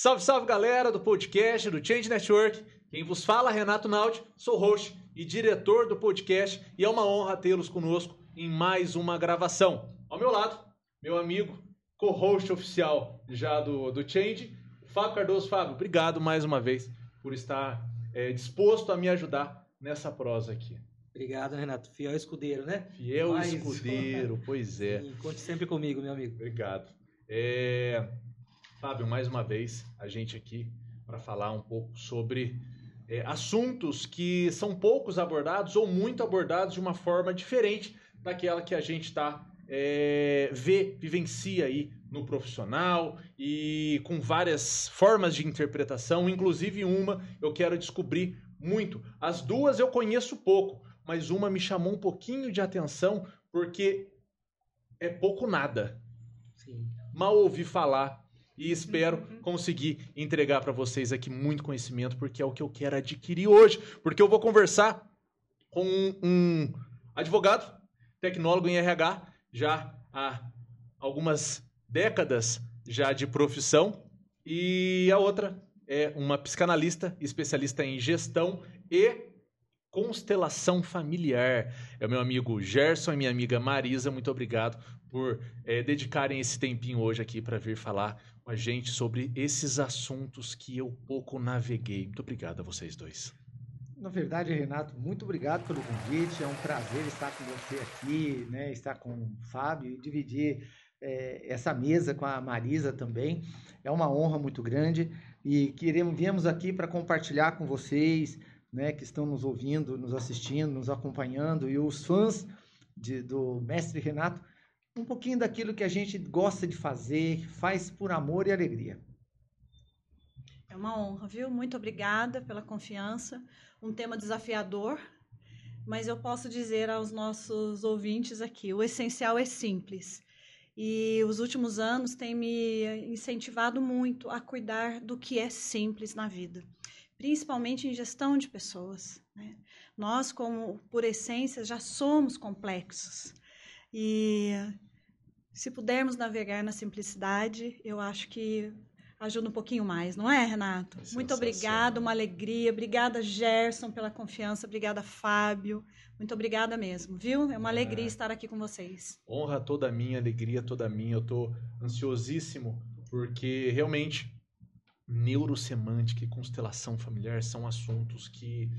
Salve, salve galera do podcast do Change Network. Quem vos fala, Renato Naldi, sou host e diretor do podcast e é uma honra tê-los conosco em mais uma gravação. Ao meu lado, meu amigo, co-host oficial já do, do Change, Fábio Cardoso. Fábio, obrigado mais uma vez por estar é, disposto a me ajudar nessa prosa aqui. Obrigado, Renato. Fiel escudeiro, né? Fiel Mais escudeiro, pois é. Conte sempre comigo, meu amigo. Obrigado. É... Fábio, mais uma vez, a gente aqui para falar um pouco sobre é, assuntos que são poucos abordados ou muito abordados de uma forma diferente daquela que a gente está é, vê, vivencia aí no profissional e com várias formas de interpretação, inclusive uma eu quero descobrir muito. As duas eu conheço pouco, mas uma me chamou um pouquinho de atenção porque é pouco nada. Sim. Mal ouvi falar e espero uhum. conseguir entregar para vocês aqui muito conhecimento, porque é o que eu quero adquirir hoje. Porque eu vou conversar com um advogado, tecnólogo em RH, já há algumas décadas já de profissão, e a outra é uma psicanalista especialista em gestão e constelação familiar. É o meu amigo Gerson e minha amiga Marisa. Muito obrigado por é, dedicarem esse tempinho hoje aqui para vir falar com a gente sobre esses assuntos que eu pouco naveguei. Muito obrigado a vocês dois. Na verdade, Renato, muito obrigado pelo convite. É um prazer estar com você aqui, né? estar com o Fábio e dividir é, essa mesa com a Marisa também. É uma honra muito grande e queremos, viemos aqui para compartilhar com vocês né, que estão nos ouvindo, nos assistindo, nos acompanhando e os fãs de, do mestre Renato, um pouquinho daquilo que a gente gosta de fazer, faz por amor e alegria. É uma honra, viu? Muito obrigada pela confiança. Um tema desafiador, mas eu posso dizer aos nossos ouvintes aqui: o essencial é simples. E os últimos anos têm me incentivado muito a cuidar do que é simples na vida principalmente em gestão de pessoas. Né? Nós, como por essência, já somos complexos. E se pudermos navegar na simplicidade, eu acho que ajuda um pouquinho mais, não é, Renato? É Muito obrigada, uma alegria. Obrigada, Gerson, pela confiança. Obrigada, Fábio. Muito obrigada mesmo, viu? É uma alegria é. estar aqui com vocês. Honra toda minha, alegria toda minha. Eu estou ansiosíssimo porque realmente neurosemântica e constelação familiar são assuntos que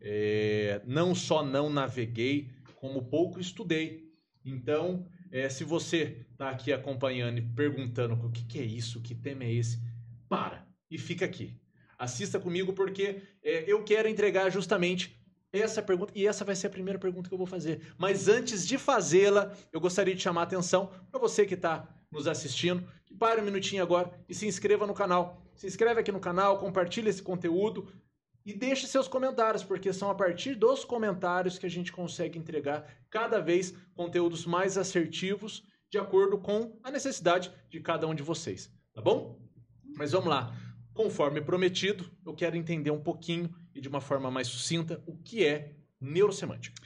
é, não só não naveguei, como pouco estudei. Então, é, se você está aqui acompanhando e perguntando o que, que, é isso, que tema é esse, para e fica aqui. Assista comigo porque é, eu quero entregar justamente essa pergunta, e essa vai ser a primeira pergunta que eu vou fazer. Mas antes de fazê-la, eu gostaria de chamar a atenção para você que está nos assistindo, que pare um minutinho agora e se inscreva no canal se inscreve aqui no canal, compartilha esse conteúdo e deixe seus comentários, porque são a partir dos comentários que a gente consegue entregar cada vez conteúdos mais assertivos de acordo com a necessidade de cada um de vocês, tá bom? Mas vamos lá. Conforme prometido, eu quero entender um pouquinho e de uma forma mais sucinta o que é neurosemântica.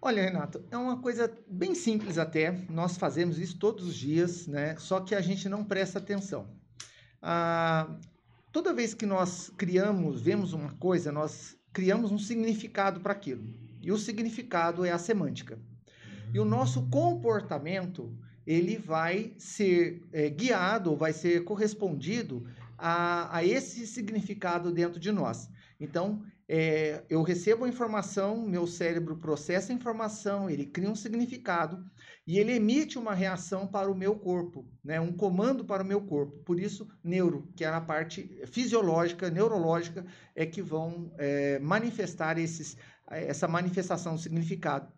Olha, Renato, é uma coisa bem simples até. Nós fazemos isso todos os dias, né? Só que a gente não presta atenção. Ah, toda vez que nós criamos, vemos uma coisa, nós criamos um significado para aquilo. E o significado é a semântica. E o nosso comportamento, ele vai ser é, guiado, vai ser correspondido a, a esse significado dentro de nós. Então, é, eu recebo a informação, meu cérebro processa a informação, ele cria um significado e ele emite uma reação para o meu corpo, né? um comando para o meu corpo. Por isso, neuro, que é a parte fisiológica, neurológica, é que vão é, manifestar esses, essa manifestação do significado.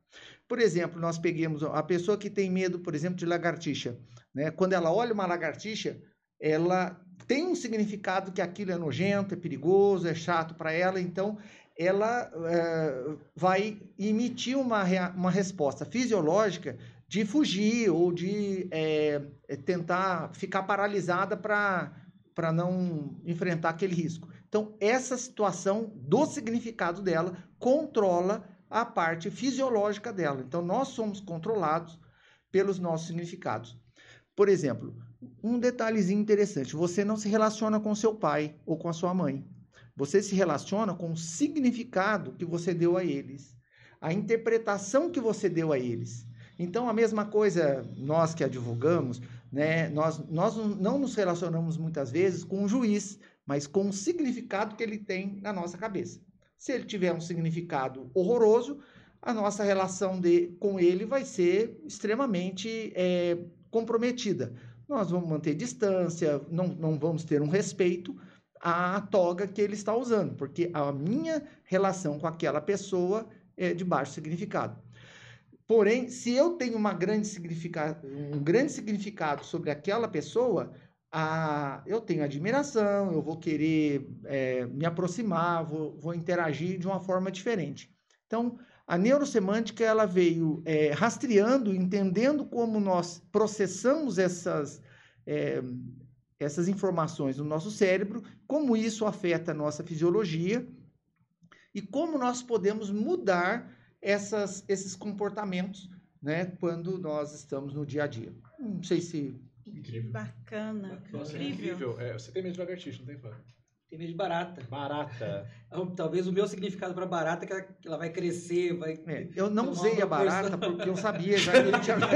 Por exemplo, nós peguemos a pessoa que tem medo, por exemplo, de lagartixa. Né? Quando ela olha uma lagartixa, ela tem um significado que aquilo é nojento, é perigoso, é chato para ela, então ela é, vai emitir uma, uma resposta fisiológica de fugir ou de é, tentar ficar paralisada para não enfrentar aquele risco. Então, essa situação do significado dela controla a parte fisiológica dela. Então, nós somos controlados pelos nossos significados. Por exemplo, um detalhezinho interessante: você não se relaciona com seu pai ou com a sua mãe. Você se relaciona com o significado que você deu a eles, a interpretação que você deu a eles. Então, a mesma coisa, nós que advogamos, né, nós, nós não nos relacionamos muitas vezes com o juiz, mas com o significado que ele tem na nossa cabeça. Se ele tiver um significado horroroso, a nossa relação de, com ele vai ser extremamente é, comprometida. Nós vamos manter distância, não, não vamos ter um respeito à toga que ele está usando, porque a minha relação com aquela pessoa é de baixo significado. Porém, se eu tenho uma grande significado, um grande significado sobre aquela pessoa, a, eu tenho admiração, eu vou querer é, me aproximar, vou, vou, interagir de uma forma diferente. Então, a neurosemântica ela veio é, rastreando, entendendo como nós processamos essas, é, essas informações no nosso cérebro, como isso afeta a nossa fisiologia e como nós podemos mudar essas, esses comportamentos né, quando nós estamos no dia a dia. Não sei se Incrível. Bacana. Nossa, incrível. incrível. É, você tem medo de lagartixa, não tem, Fábio? Tem medo de barata. Barata. Então, talvez o meu significado para barata é que ela, que ela vai crescer, vai. É, eu não usei a barata coisa... porque eu sabia já que ele tinha.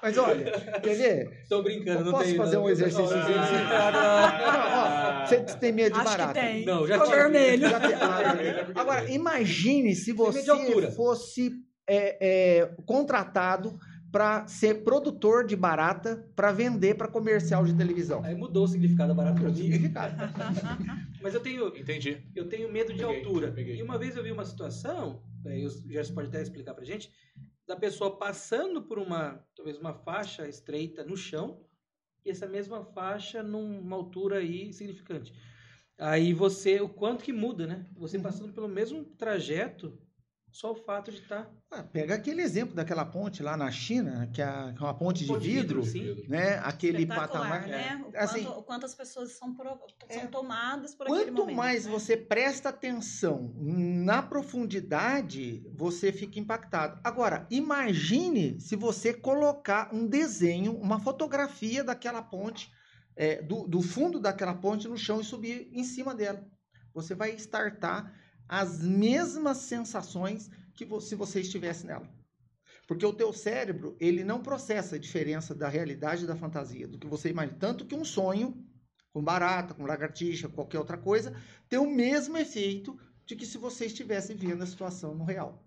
Mas olha, quer ver? Estou brincando, eu não posso tenho, fazer não. um exercício? Ah, você tem medo de Acho barata? Que tem. Não, já tinha. vermelho. Já tem... Ah, agora, imagine se você fosse é, é, contratado para ser produtor de barata para vender para comercial de televisão. Aí mudou o significado da barata para mim. Significado. Mas eu tenho, entendi. Eu tenho medo de peguei, altura. Peguei. E uma vez eu vi uma situação, é, o Gerson pode até explicar para gente, da pessoa passando por uma, talvez uma faixa estreita no chão e essa mesma faixa numa altura aí significante. Aí você, o quanto que muda, né? Você uhum. passando pelo mesmo trajeto só o fato de estar. Tá... Ah, pega aquele exemplo daquela ponte lá na China, que é uma ponte de vidro, vidro né? Aquele patamar. Né? O, assim, quanto, o quanto as pessoas são, pro, são é, tomadas por aquele momento. Quanto mais né? você presta atenção na profundidade, você fica impactado. Agora, imagine se você colocar um desenho, uma fotografia daquela ponte, é, do, do fundo daquela ponte no chão e subir em cima dela. Você vai startar as mesmas sensações que se você estivesse nela. Porque o teu cérebro, ele não processa a diferença da realidade e da fantasia, do que você imagina. Tanto que um sonho, com barata, com lagartixa, qualquer outra coisa, tem o mesmo efeito de que se você estivesse vendo a situação no real.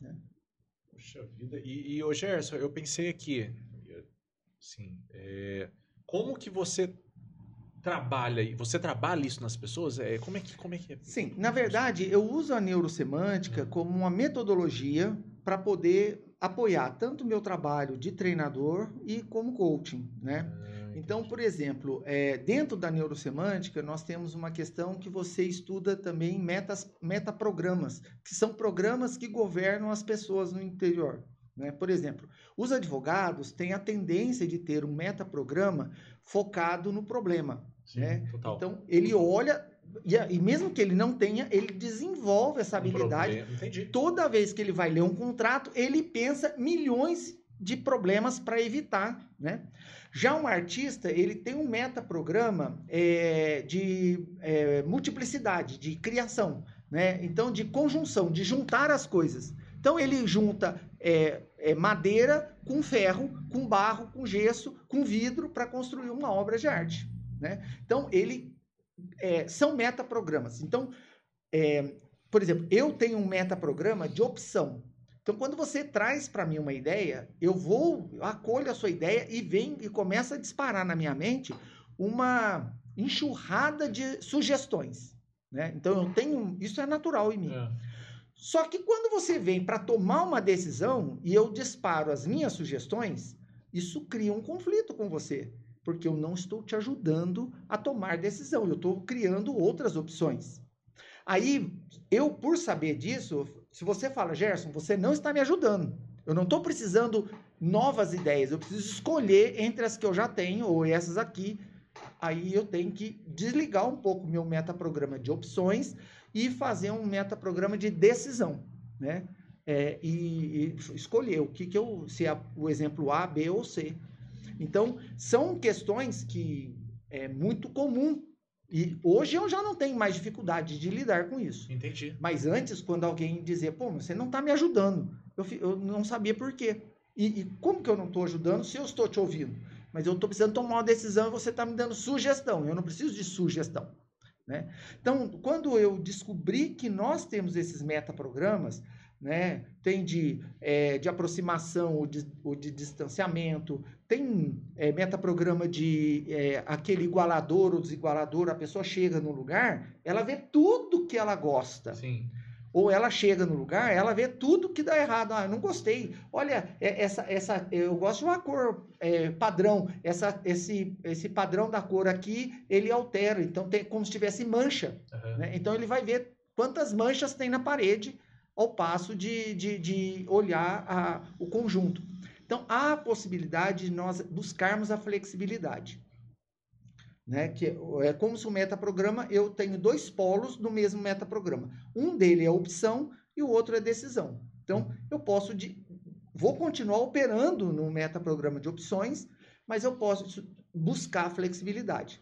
Né? Puxa vida. E, e ô Gerson, eu pensei aqui, assim, é, como que você trabalha e você trabalha isso nas pessoas? É, como é que como é que é? Sim, na verdade, eu uso a neurosemântica como uma metodologia para poder apoiar tanto o meu trabalho de treinador e como coaching, né? Ah, então, por exemplo, é, dentro da neurosemântica, nós temos uma questão que você estuda também metas, metaprogramas, que são programas que governam as pessoas no interior. Né? Por exemplo, os advogados têm a tendência de ter um metaprograma focado no problema. Sim, né? Então, ele olha, e, e, mesmo que ele não tenha, ele desenvolve essa habilidade. Um Toda vez que ele vai ler um contrato, ele pensa milhões de problemas para evitar. Né? Já um artista, ele tem um metaprograma é, de é, multiplicidade, de criação. Né? Então, de conjunção, de juntar as coisas. Então, ele junta é, é, madeira com ferro, com barro, com gesso, com vidro para construir uma obra de arte. Né? Então, ele é, são metaprogramas. Então, é, por exemplo, eu tenho um metaprograma de opção. Então, quando você traz para mim uma ideia, eu vou, eu acolho a sua ideia e vem e começa a disparar na minha mente uma enxurrada de sugestões. Né? Então, eu tenho. Isso é natural em mim. É. Só que quando você vem para tomar uma decisão e eu disparo as minhas sugestões, isso cria um conflito com você, porque eu não estou te ajudando a tomar decisão, eu estou criando outras opções. Aí, eu, por saber disso, se você fala, Gerson, você não está me ajudando, eu não estou precisando novas ideias, eu preciso escolher entre as que eu já tenho ou essas aqui. Aí eu tenho que desligar um pouco meu metaprograma de opções e fazer um metaprograma de decisão, né? É, e, e, escolher o que, que eu, se é o exemplo A, B ou C. Então, são questões que é muito comum. E hoje eu já não tenho mais dificuldade de lidar com isso. Entendi. Mas antes, quando alguém dizia, pô, você não está me ajudando, eu, eu não sabia por quê. E, e como que eu não estou ajudando se eu estou te ouvindo? Mas eu estou precisando tomar uma decisão e você está me dando sugestão. Eu não preciso de sugestão. Né? Então, quando eu descobri que nós temos esses metaprogramas, né, tem de, eh, de aproximação ou de, ou de distanciamento, tem eh, metaprograma de eh, aquele igualador ou desigualador, a pessoa chega no lugar, ela vê tudo que ela gosta. Sim. Ou ela chega no lugar, ela vê tudo que dá errado. Ah, não gostei. Olha, é- essa, essa, eu gosto de uma cor é, padrão. Essa, esse, esse padrão da cor aqui, ele altera. Então, tem como se tivesse mancha. Aham. né? Então, ele vai ver quantas manchas tem na parede ao passo de, de, de olhar a- o conjunto. Então, há a possibilidade de nós buscarmos a flexibilidade. Né? Que é como se o metaprograma, eu tenho dois polos no mesmo metaprograma. Um dele é opção e o outro é decisão. Então, eu posso de, vou continuar operando no metaprograma de opções, mas eu posso buscar flexibilidade.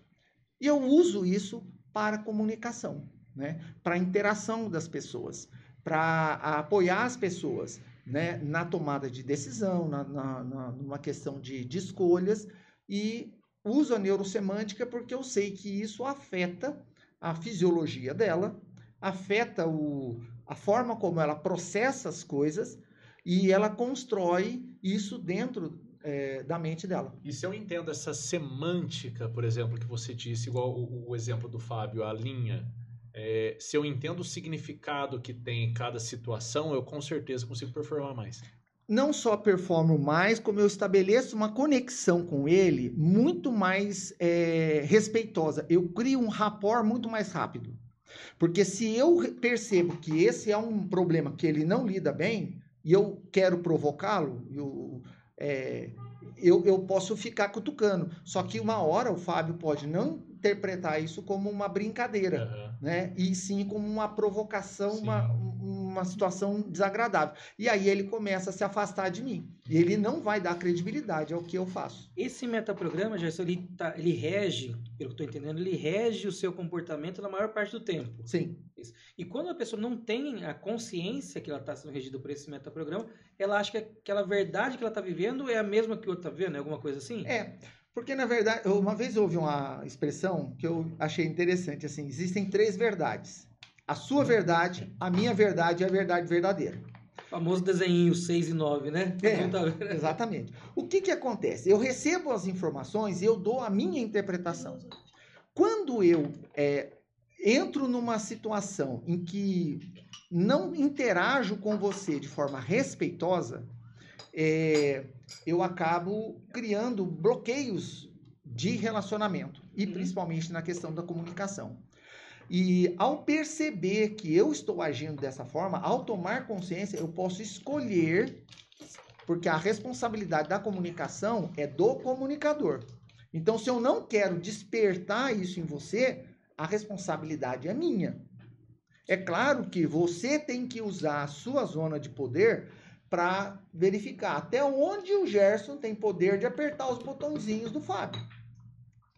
E eu uso isso para comunicação, né? para interação das pessoas, para apoiar as pessoas né? na tomada de decisão, na, na, na- numa questão de, de escolhas, e uso a neurosemântica porque eu sei que isso afeta a fisiologia dela, afeta o, a forma como ela processa as coisas e ela constrói isso dentro eh, da mente dela. E se eu entendo essa semântica, por exemplo, que você disse, igual o, o exemplo do Fábio, a linha, é, se eu entendo o significado que tem em cada situação, eu com certeza consigo performar mais. Não só performo mais, como eu estabeleço uma conexão com ele muito mais é, respeitosa. Eu crio um rapport muito mais rápido. Porque se eu percebo que esse é um problema que ele não lida bem, e eu quero provocá-lo, eu, é, eu, eu posso ficar cutucando. Só que uma hora o Fábio pode não interpretar isso como uma brincadeira Aham. né? E sim como uma provocação, Sim. uma, uma situação desagradável. E aí ele começa a se afastar de mim. E ele não vai dar credibilidade ao que eu faço. Esse metaprograma, Gerson, ele, tá, ele rege, pelo que eu estou entendendo, ele rege o seu comportamento na maior parte do tempo. Sim. E quando a pessoa não tem a consciência que ela está sendo regida por esse metaprograma, ela acha que aquela verdade que ela está vivendo é a mesma que o outro está vivendo, é alguma coisa assim? É, porque na verdade, uma vez eu ouvi uma expressão que eu achei interessante, assim, existem três verdades. A sua verdade, a minha verdade e a verdade verdadeira. O famoso desenho 6 e 9, né? É. Não tá? Exatamente. O que que acontece? Eu recebo as informações e eu dou a minha interpretação. Quando eu é, entro numa situação em que não interajo com você de forma respeitosa, é, eu acabo criando bloqueios de relacionamento e Uhum. principalmente na questão da comunicação. E ao perceber que eu estou agindo dessa forma, ao tomar consciência, eu posso escolher, porque a responsabilidade da comunicação é do comunicador. Então, se eu não quero despertar isso em você, a responsabilidade é minha. É claro que você tem que usar a sua zona de poder para verificar até onde o Gerson tem poder de apertar os botãozinhos do Fábio.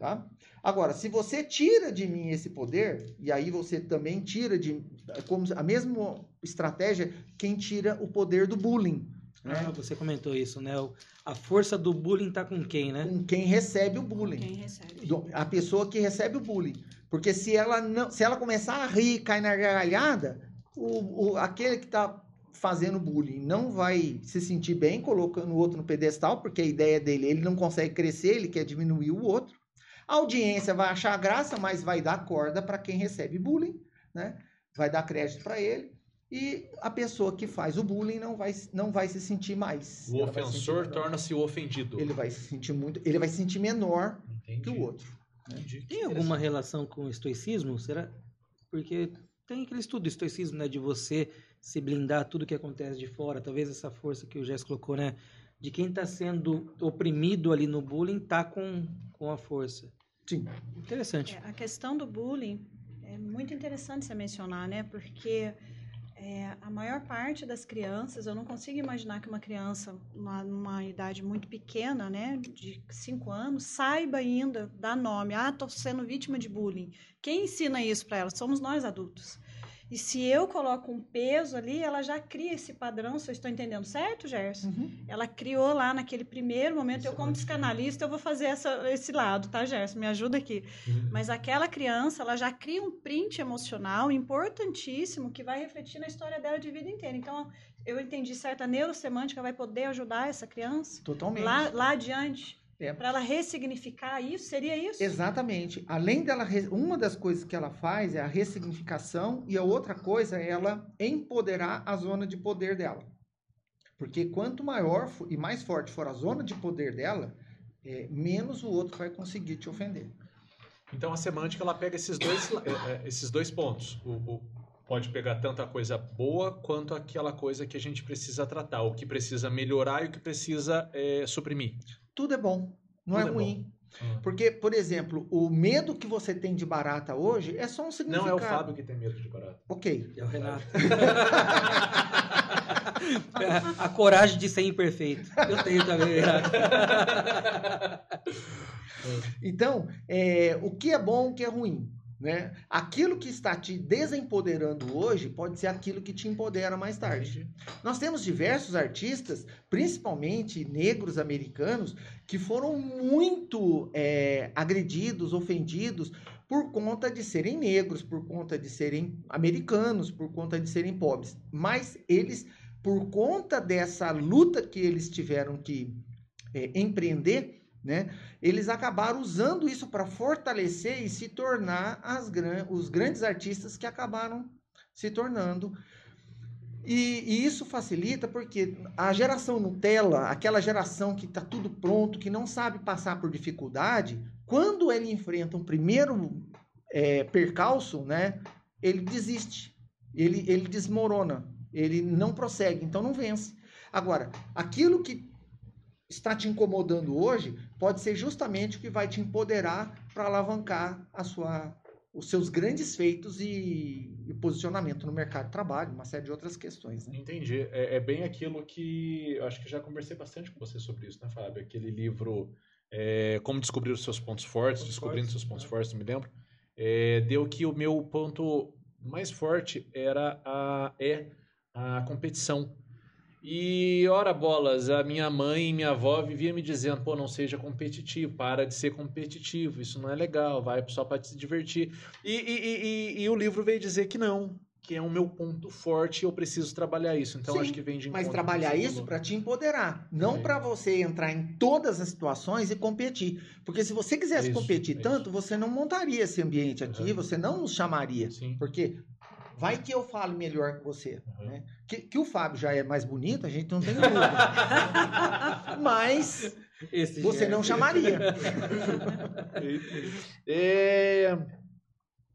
Tá? Agora, se você tira de mim esse poder, e aí você também tira de. Como a mesma estratégia, quem tira o poder do bullying. Né? Ah, você comentou isso, né? O- A força do bullying tá com quem, né? Com quem recebe o bullying. Quem recebe. a pessoa que recebe o bullying. Porque se ela não, se ela começar a rir, cair na gargalhada, o, o- aquele que está fazendo bullying não vai se sentir bem colocando o outro no pedestal, porque a ideia dele, ele não consegue crescer, ele quer diminuir o outro. A audiência vai achar graça, mas vai dar corda para quem recebe bullying, né? Vai dar crédito para ele. E a pessoa que faz o bullying não vai, não vai se sentir mais. O Ela se ofensor torna-se o ofendido. Ele vai se sentir muito, ele vai se sentir menor Entendi. que o outro. Entendi. Tem alguma relação com o estoicismo? Será? Porque tem aquele estudo do estoicismo, né? De você se blindar tudo que acontece de fora. Talvez essa força que o Jess colocou, né? De quem está sendo oprimido ali no bullying tá com, com a força. Sim. Interessante. É, a questão do bullying é muito interessante você mencionar, né? Porque É, a maior parte das crianças, eu não consigo imaginar que uma criança, numa, numa idade muito pequena, né, de 5 anos, saiba ainda dar nome. Ah, estou sendo vítima de bullying. Quem ensina isso para ela? Somos nós adultos. E se eu coloco um peso ali, ela já cria esse padrão, se eu estou entendendo certo, Gerson? Uhum. Ela criou lá naquele primeiro momento, eu como Excelente. psicanalista, eu vou fazer essa, esse lado, tá, Gerson? Me ajuda aqui. Mas aquela criança, ela já cria um print emocional importantíssimo que vai refletir na história dela de vida inteira. Então, eu entendi certo, a neurosemântica vai poder ajudar essa criança Totalmente. lá, lá adiante, É. para ela ressignificar isso, seria isso? Exatamente. Além dela, uma das coisas que ela faz é a ressignificação e a outra coisa é ela empoderar a zona de poder dela. Porque quanto maior e mais forte for a zona de poder dela, é, menos o outro vai conseguir te ofender. Então a semântica ela pega esses dois, é, é, esses dois pontos. O, o- pode pegar tanto a coisa boa quanto aquela coisa que a gente precisa tratar, o que precisa melhorar e o que precisa é, suprimir. Tudo é bom, não Tudo é é ruim. Porque, por exemplo, o medo que você tem de barata hoje é só um Não significado. é o Fábio que tem medo de barata. Ok. É o Renato. a coragem de ser imperfeito. Eu tenho também, Renato. Então, é, o que é bom, o que é ruim. Né? Aquilo que está te desempoderando hoje pode ser aquilo que te empodera mais tarde. Nós temos diversos artistas, principalmente negros americanos, que foram muito é, agredidos, ofendidos por conta de serem negros, por conta de serem americanos, por conta de serem pobres. Mas eles, por conta dessa luta que eles tiveram que é, empreender, né, eles acabaram usando isso para fortalecer e se tornar gran os grandes artistas que acabaram se tornando. E, e isso facilita porque a geração Nutella, aquela geração que está tudo pronto, que não sabe passar por dificuldade, quando ele enfrenta um primeiro é, percalço, né, ele desiste, ele, ele desmorona, ele não prossegue, então não vence. Agora, aquilo que está te incomodando hoje pode ser justamente o que vai te empoderar para alavancar a sua, os seus grandes feitos e, e posicionamento no mercado de trabalho, uma série de outras questões. Né? Entendi. É, é bem aquilo que eu acho que já conversei bastante com você sobre isso, né, Fábio? Aquele livro é, Como Descobrir os Seus Pontos Fortes, Pontos Descobrindo Fortes, Seus Pontos né? Fortes, não me lembro. É, deu que o meu ponto mais forte era a, é a competição. E, ora bolas, a minha mãe e minha avó viviam me dizendo, pô, não seja competitivo, para de ser competitivo, isso não é legal, vai só para se divertir. E, e, e, e- o livro veio dizer que não, que é o meu ponto forte e eu preciso trabalhar isso. Então, Sim, acho que vem de Mas trabalhar isso para te empoderar, não Sim. para você entrar em todas as situações e competir. Porque se você quisesse Isso, competir isso. tanto, você não montaria esse ambiente aqui, Uhum. você não nos chamaria. Sim. Porque vai que eu falo melhor que você. Uhum. né? Que, que o Fábio já é mais bonito, a gente não tem dúvida. Mas Esse você não chamaria. É,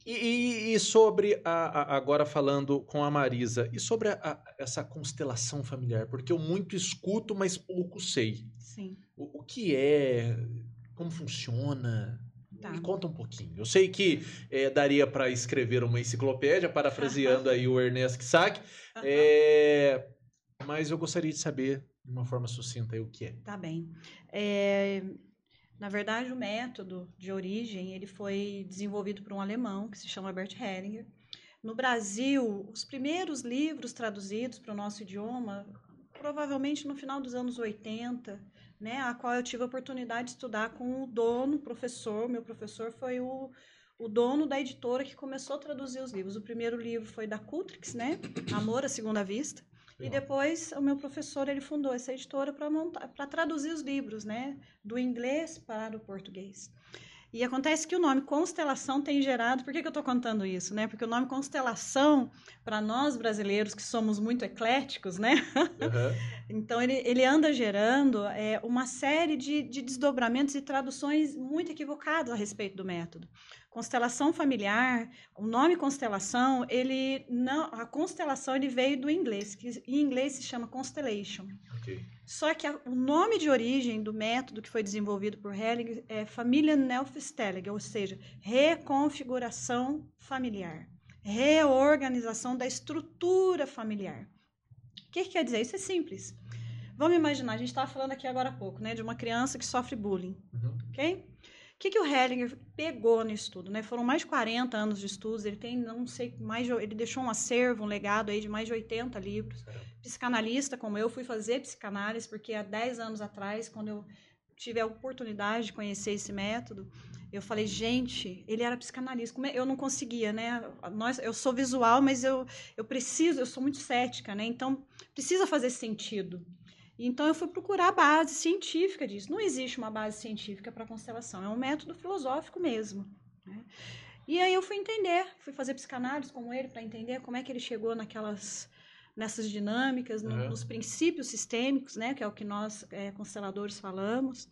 E, e- e sobre a, a- agora falando com a Marisa e sobre a- a- essa constelação familiar, porque eu muito escuto, mas pouco sei. Sim, O, o que é? Como funciona? Tá. Me conta um pouquinho. Eu sei que é, daria para escrever uma enciclopédia, parafraseando aí o Ernest Kissack, é, mas eu gostaria de saber de uma forma sucinta o que é. Tá bem. É, na verdade, o método de origem ele foi desenvolvido por um alemão que se chama Bert Hellinger. No Brasil, os primeiros livros traduzidos para o nosso idioma, provavelmente no final dos anos 80, né, a qual eu tive a oportunidade de estudar com o dono, professor, meu professor foi o, o dono da editora que começou a traduzir os livros. O primeiro livro foi da Cultrix, né, Amor à Segunda Vista. E depois o meu professor ele fundou essa editora para montar, para traduzir os livros, né, do inglês para o português. E acontece que o nome constelação tem gerado. Por que, que eu estou contando isso, né? Porque o nome constelação para nós brasileiros que somos muito ecléticos, né? Aham. Então ele, ele anda gerando é, uma série de, de desdobramentos e traduções muito equivocadas a respeito do método. Constelação familiar, o nome constelação, ele não, a constelação ele veio do inglês, que em inglês se chama constellation. Ok. Só que a- o nome de origem do método que foi desenvolvido por Helling é família Nelfstellig, ou seja, reconfiguração familiar. reorganização da estrutura familiar. O que, que quer dizer? Isso é simples. Vamos imaginar, a gente estava falando aqui agora há pouco, né, de uma criança que sofre bullying, Uhum. ok? O que, que o Hellinger pegou no estudo? Né? Foram mais de 40 anos de estudos, ele tem, não sei, mais de, ele deixou um acervo, um legado aí de mais de 80 livros. Psicanalista como eu, fui fazer psicanálise, porque há 10 anos atrás, quando eu tive a oportunidade de conhecer esse método, eu falei, gente, ele era psicanalista. Como é- Eu não conseguia, né? Nós, eu sou visual, mas eu, eu preciso, eu sou muito cética, né? Então, precisa fazer sentido. Então, eu fui procurar a base científica disso. Não existe uma base científica para constelação, é um método filosófico mesmo. né? E aí eu fui entender, fui fazer psicanálise com ele para entender como é que ele chegou naquelas nessas dinâmicas, no- nos princípios sistêmicos, né, que é o que nós é, consteladores falamos.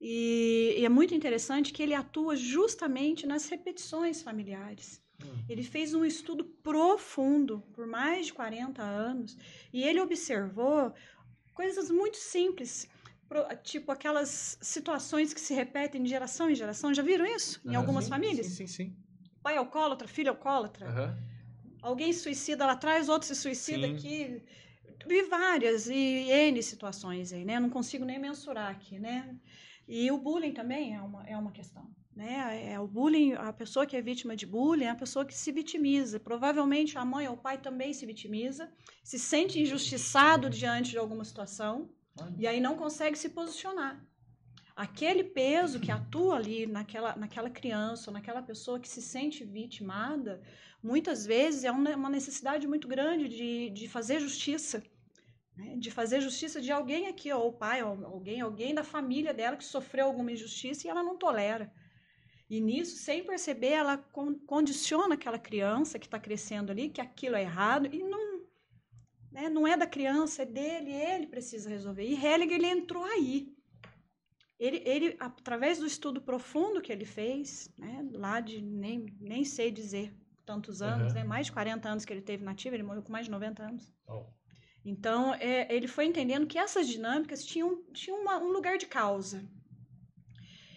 E, e é muito interessante que ele atua justamente nas repetições familiares. Hum. Ele fez um estudo profundo por mais de 40 anos e ele observou coisas muito simples, tipo aquelas situações que se repetem de geração em geração. Já viram isso em Ah, algumas sim, famílias? Sim, sim, sim. Pai alcoólatra, filho alcoólatra. Aham. Alguém se suicida lá atrás, outro se suicida Sim. aqui. Vi várias e N situações aí, né? Não consigo nem mensurar aqui, né? E o bullying também é uma, é uma questão, né? É o bullying, a pessoa que é vítima de bullying é a pessoa que se vitimiza. Provavelmente a mãe ou o pai também se vitimiza, se sente injustiçado diante de alguma situação e aí não consegue se posicionar. Aquele peso que atua ali naquela, naquela criança ou naquela pessoa que se sente vitimada, muitas vezes é uma uma necessidade muito grande de, de fazer justiça. né? De fazer justiça de alguém aqui, ou o pai, ou alguém, alguém da família dela que sofreu alguma injustiça e ela não tolera. E nisso, sem perceber, ela con- condiciona aquela criança que está crescendo ali, que aquilo é errado, e não, né, não é da criança, é dele, ele precisa resolver. E Hellinger, ele entrou aí. Ele, ele, através do estudo profundo que ele fez, né, lá de nem, nem sei dizer tantos anos, Aham. né, mais de 40 anos que ele teve nativo, ele morreu com mais de 90 anos. Oh. Então, é, ele foi entendendo que essas dinâmicas tinham, tinham uma- um lugar de causa.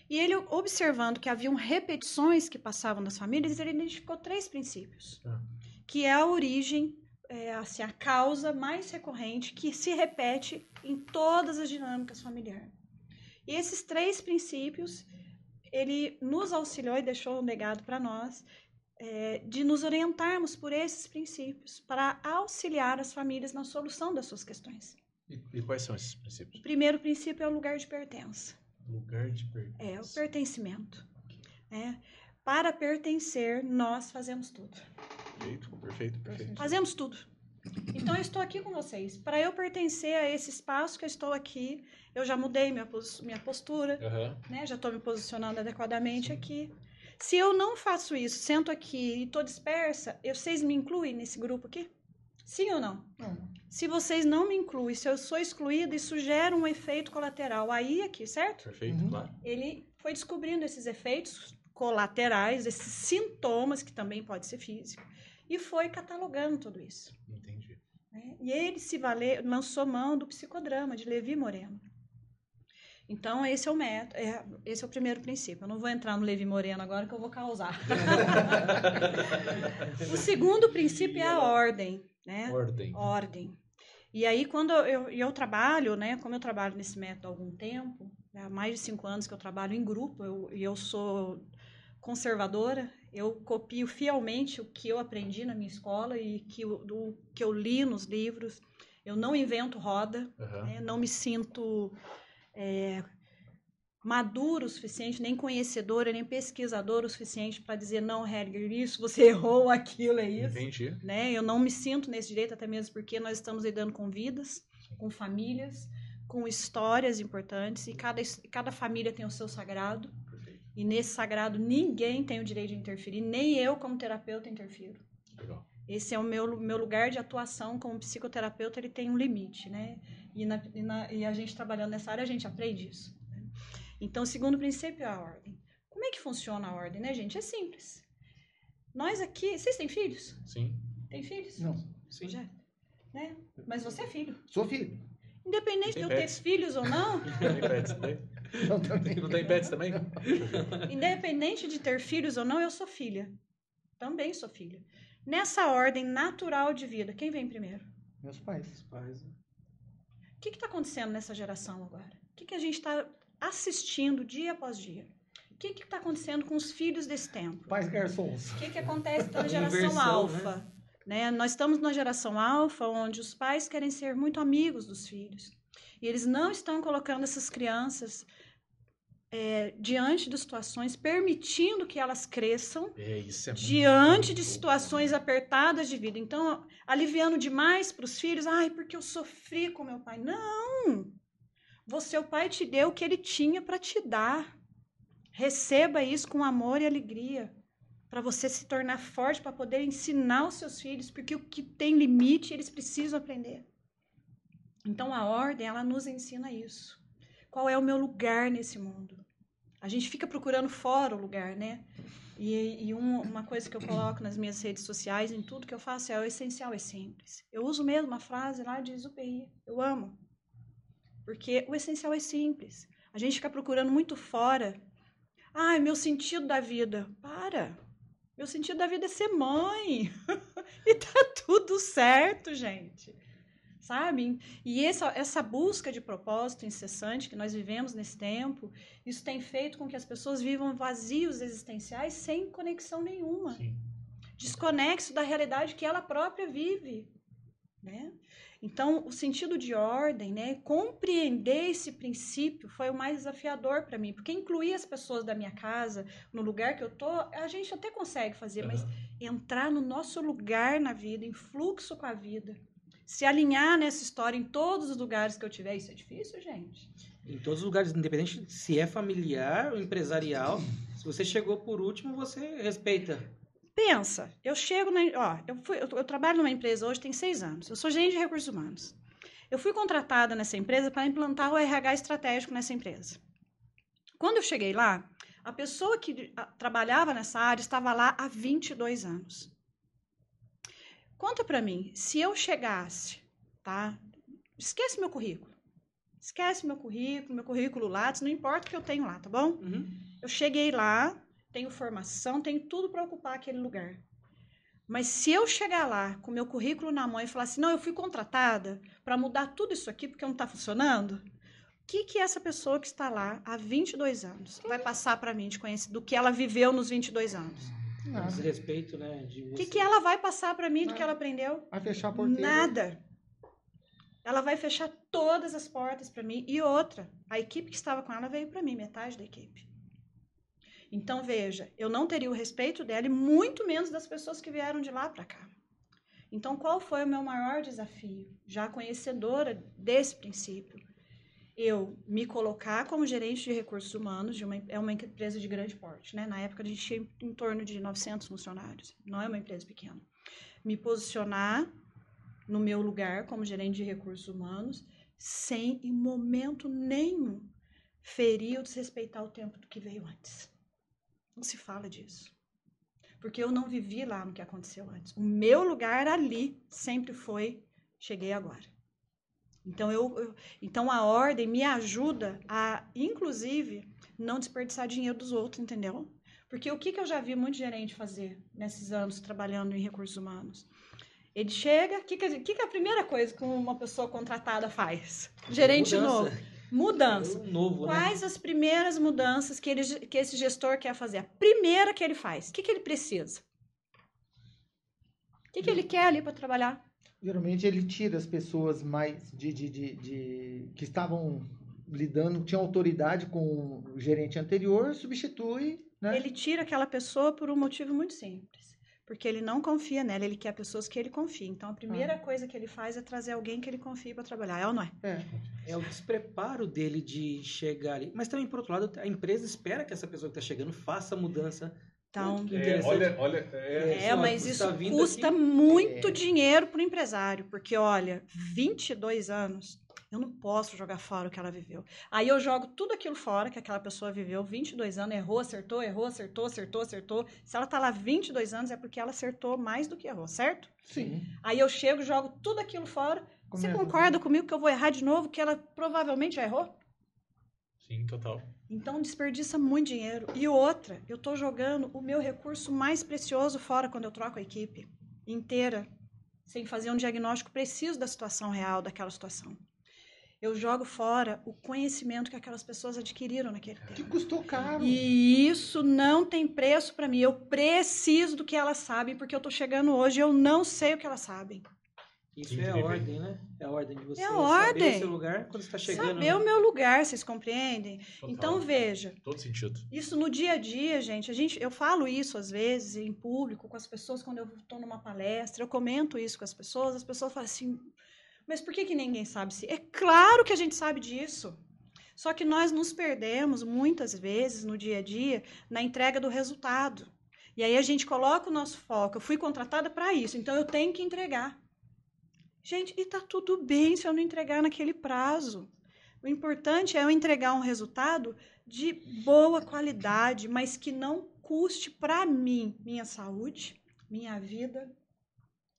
E ele, observando que haviam repetições que passavam das famílias, ele identificou três princípios. Ah. Que é a origem, é, assim, a causa mais recorrente que se repete em todas as dinâmicas familiares. E esses três princípios, ele nos auxiliou e deixou um legado para nós, é, de nos orientarmos por esses princípios para auxiliar as famílias na solução das suas questões. E, e quais são esses O princípios? primeiro princípio é o lugar de pertença, Lugar de pertença. é o pertencimento. né? Para pertencer, nós fazemos tudo. Perfeito, perfeito, perfeito. Fazemos tudo. Então, eu estou aqui com vocês. Para eu pertencer a esse espaço que eu estou aqui, eu já mudei minha, pos- minha postura, Aham. né? Já estou me posicionando adequadamente aqui. Se eu não faço isso, sento aqui e estou dispersa, eu- vocês me incluem nesse grupo aqui? Sim ou não? Não. Se vocês não me incluem, se eu sou excluída, isso gera um efeito colateral aí aqui, certo? Perfeito, Uhum. claro. Ele foi descobrindo esses efeitos colaterais, esses sintomas, que também pode ser físico, e foi catalogando tudo isso. Entendi. né? E ele se valer, lançou mão do psicodrama de Levi Moreno. Então, esse é o método, é, esse é o primeiro princípio. Eu não vou entrar no Levi Moreno agora que eu vou causar. o segundo princípio é a ordem, né? Ordem. Ordem. E aí, quando eu, eu trabalho, né? Como eu trabalho nesse método há algum tempo, né, há mais de cinco anos que eu trabalho em grupo, eu- e eu, sou conservadora, eu copio fielmente o que eu aprendi na minha escola e que, o- do, que eu li nos livros. Eu não invento roda, Aham. né, não me sinto é, madura o suficiente, nem conhecedora, nem pesquisadora o suficiente para dizer, não, Helger, isso, você errou, aquilo, é isso Entendi. né? Eu não me sinto nesse direito, até mesmo porque nós estamos lidando com vidas, com famílias, com histórias importantes, e cada, cada família tem o seu sagrado, Perfeito. e nesse sagrado ninguém tem o direito de interferir, nem eu, como terapeuta, interfiro. Legal. Esse é o meu, meu lugar de atuação como psicoterapeuta, ele tem um limite, né? E, na, e, na- e a gente trabalhando nessa área, a gente aprende isso. Então, o segundo princípio é a ordem. Como é que funciona a ordem, né, gente? É simples. Nós aqui, vocês têm filhos? Sim. Tem filhos? Não. Sim. Já, né? Mas você é filho. Sou filho. Independente de eu ter filhos ou não, Tem pets? Não, também. Não tem pets também? independente de ter filhos ou não, eu sou filha. Também sou filha. Nessa ordem natural de vida, quem vem primeiro? Meus pais. Os pais, né? O que está acontecendo nessa geração agora? O que, que a gente está assistindo dia após dia? O que está acontecendo com os filhos desse tempo? Pais garçons. O que, que acontece na geração Inversão, alfa? Né? Nós estamos na geração alfa, onde os pais querem ser muito amigos dos filhos. E eles não estão colocando essas crianças é, diante de situações, permitindo que elas cresçam É, isso é muito diante de louco. situações apertadas de vida. Então, aliviando demais para os filhos, ai, porque eu sofri com meu pai. Não! Você, o pai te deu o que ele tinha para te dar. Receba isso com amor e alegria, para você se tornar forte, para poder ensinar os seus filhos, porque o que tem limite, eles precisam aprender. Então, a ordem, ela nos ensina isso. Qual é o meu lugar nesse mundo? A gente fica procurando fora o lugar, né? E, e um- uma coisa que eu coloco nas minhas redes sociais, em tudo que eu faço, é o essencial é simples. Eu uso mesmo a frase lá de Exupéry. Eu amo. Porque o essencial é simples. A gente fica procurando muito fora. Ai, meu sentido da vida. Para. Meu sentido da vida é ser mãe. e tá tudo certo, gente. Sabe? E essa, essa busca de propósito incessante que nós vivemos nesse tempo, isso tem feito com que as pessoas vivam vazios existenciais sem conexão nenhuma Sim. desconexo da realidade que ela própria vive, né? Então, o sentido de ordem, né, compreender esse princípio foi o mais desafiador para mim, porque incluir as pessoas da minha casa no lugar que eu tô, a gente até consegue fazer, mas Aham. entrar no nosso lugar na vida, em fluxo com a vida, se alinhar nessa história em todos os lugares que eu tiver, isso é difícil, gente. Em todos os lugares, independente se é familiar ou empresarial, se você chegou por último, você respeita. Pensa, eu chego na. Ó, eu, fui, eu, eu trabalho numa empresa hoje tem seis anos. Eu sou gerente de recursos humanos. Eu fui contratada nessa empresa para implantar o RH estratégico nessa empresa. Quando eu cheguei lá, a pessoa que trabalhava nessa área estava lá há 22 anos. Conta para mim, se eu chegasse, tá? Esquece meu currículo. Esquece meu currículo, meu currículo Lattes, não importa o que eu tenho lá, tá bom? Uhum. Eu cheguei lá, tenho formação, tenho tudo para ocupar aquele lugar. Mas se eu chegar lá com meu currículo na mão e falar assim, não, eu fui contratada para mudar tudo isso aqui porque não está funcionando, o que, que essa pessoa que está lá há 22 anos vai passar para mim de conhecimento do que ela viveu nos 22 anos? Nada. Desrespeito, né? De O que, que ela vai passar para mim do que ela aprendeu? Vai fechar a porteira. Nada. Ela vai fechar todas as portas para mim. E outra, a equipe que estava com ela veio para mim, metade da equipe. Então, veja, eu não teria o respeito dela e muito menos das pessoas que vieram de lá para cá. Então, qual foi o meu maior desafio? Já conhecedora desse princípio, eu me colocar como gerente de recursos humanos de uma, é uma empresa de grande porte, né? Na época a gente tinha em torno de 900 funcionários, não é uma empresa pequena. Me posicionar no meu lugar como gerente de recursos humanos, sem em momento nenhum ferir ou desrespeitar o tempo do que veio antes. Não se fala disso. Porque eu não vivi lá no que aconteceu antes. O meu lugar ali sempre foi cheguei agora. Então eu, eu- então a ordem me ajuda a inclusive não desperdiçar dinheiro dos outros, entendeu? Porque o que, que eu já vi muito gerente fazer nesses anos trabalhando em recursos humanos? Ele chega, o que, que, que que é a primeira coisa que uma pessoa contratada faz? Gerente Mudança. novo. Mudança. Um novo, né? Quais as primeiras mudanças que, ele, que esse gestor quer fazer? A primeira que ele faz. O que, que ele precisa? O que, que ele quer ali para trabalhar? Geralmente ele tira as pessoas mais de, de, de, de- que estavam lidando, tinham autoridade com o gerente anterior, substitui, né? Ele tira aquela pessoa por um motivo muito simples. Porque ele não confia nela, ele quer pessoas que ele confia. Então a primeira Ah. coisa que ele faz é trazer alguém que ele confie para trabalhar, é ou não é? É. É o despreparo dele de chegar ali. Mas também, por outro lado, a empresa espera que essa pessoa que está chegando faça a mudança. Então, É, interessante. olha, olha, é, É, Só mas custa isso custa aqui. muito É. dinheiro para o empresário, porque olha, 22 anos, eu não posso jogar fora o que ela viveu. Aí eu jogo tudo aquilo fora que aquela pessoa viveu, 22 anos, errou, acertou, errou, acertou, acertou, acertou. Se ela tá lá 22 anos é porque ela acertou mais do que errou, certo? Sim. Aí eu chego, jogo tudo aquilo fora. Você Começa concorda comigo que eu vou errar de novo, que ela provavelmente já errou? sim, total. Então desperdiça muito dinheiro. E outra, eu tô jogando o meu recurso mais precioso fora quando eu troco a equipe. inteira sem fazer um diagnóstico preciso da situação real daquela situação. Eu jogo fora o conhecimento que aquelas pessoas adquiriram naquele tempo. Que custou caro. E isso não tem preço para mim. Eu preciso do que elas sabem, porque eu estou chegando hoje e eu não sei o que elas sabem. Isso é a ordem, né? É a ordem de você É a saber ordem. o seu lugar quando está chegando. Saber né? o meu lugar, vocês compreendem? Total. Então veja, Todo sentido. isso no dia a dia, gente, a gente, eu falo isso às vezes em público com as pessoas quando eu estou numa palestra, eu comento isso com as pessoas, as pessoas falam assim, mas por que, que ninguém sabe se? É claro que a gente sabe disso. Só que nós nos perdemos muitas vezes no dia a dia na entrega do resultado. E aí a gente coloca o nosso foco. Eu fui contratada para isso, então eu tenho que entregar. Gente, e tá tudo bem se eu não entregar naquele prazo. O importante é eu entregar um resultado de boa qualidade, mas que não custe para mim minha saúde, minha vida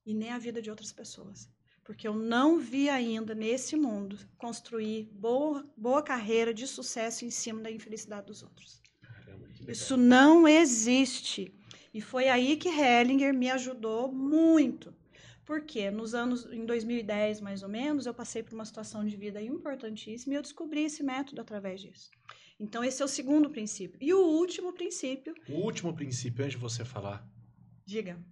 e nem a vida de outras pessoas. Porque eu não vi ainda nesse mundo construir boa, boa carreira de sucesso em cima da infelicidade dos outros. Caramba, legal. Isso não existe. E foi aí que Hellinger me ajudou muito. Porque nos anos, em 2010 mais ou menos, eu passei por uma situação de vida importantíssima e eu descobri esse método através disso. Então, esse é o segundo princípio. E o último princípio, O último princípio, antes de você falar, diga,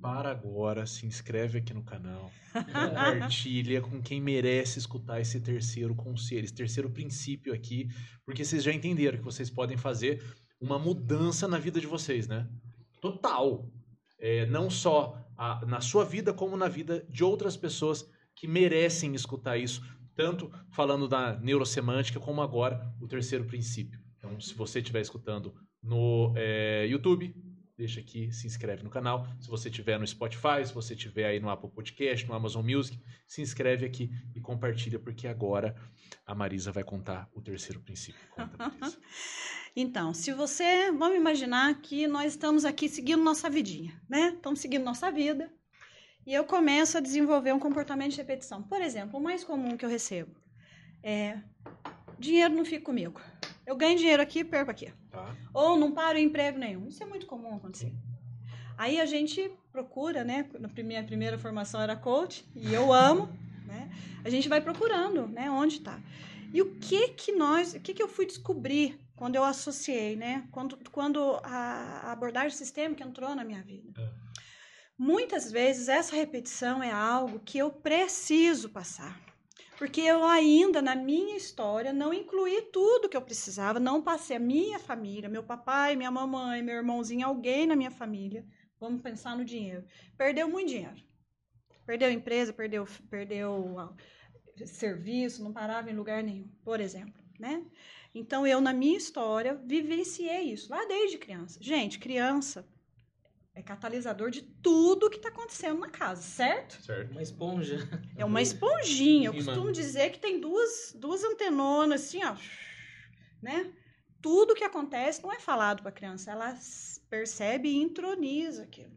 para agora, se inscreve aqui no canal, compartilha com quem merece escutar esse terceiro conselho, esse terceiro princípio aqui, porque vocês já entenderam que vocês podem fazer uma mudança na vida de vocês, né? Total. É, não só a- na sua vida, como na vida de outras pessoas que merecem escutar isso, tanto falando da neurosemântica, como agora o terceiro princípio. Então, se você estiver escutando no é, YouTube, deixa aqui, se inscreve no canal. Se você estiver no Spotify, se você estiver aí no Apple Podcast, no Amazon Music, se inscreve aqui e compartilha, porque agora a Marisa vai contar o terceiro princípio. Conta. Então, se você, vamos imaginar que nós estamos aqui seguindo nossa vidinha, né? Estamos seguindo nossa vida. E eu começo a desenvolver um comportamento de repetição. Por exemplo, o mais comum que eu recebo é dinheiro não fica comigo. Eu ganho dinheiro aqui perco aqui. Tá? Ou não paro em emprego nenhum. Isso é muito comum acontecer. Aí a gente procura, né? Na primeira, primeira formação era coach, e eu amo, né? A gente vai procurando, né? Onde está. E o que que nós, o que que eu fui descobrir quando eu associei, né? Quando, quando a a abordagem sistêmica entrou na minha vida. É. Muitas vezes essa repetição é algo que eu preciso passar. Porque eu ainda, na minha história, não incluí tudo que eu precisava, não passei a minha família, meu papai, minha mamãe, meu irmãozinho, alguém na minha família. Vamos pensar no dinheiro. Perdeu muito dinheiro. Perdeu empresa, perdeu, perdeu ah, serviço, não parava em lugar nenhum, por exemplo, né? Então, eu, na minha história, vivenciei isso, lá desde criança. Gente, criança é catalisador de tudo que está acontecendo na casa, certo? Certo. Uma esponja. É uma esponjinha. Eu costumo dizer que tem duas, duas antenonas, assim, ó. Né? Tudo que acontece não é falado para a criança, ela percebe e introniza aquilo.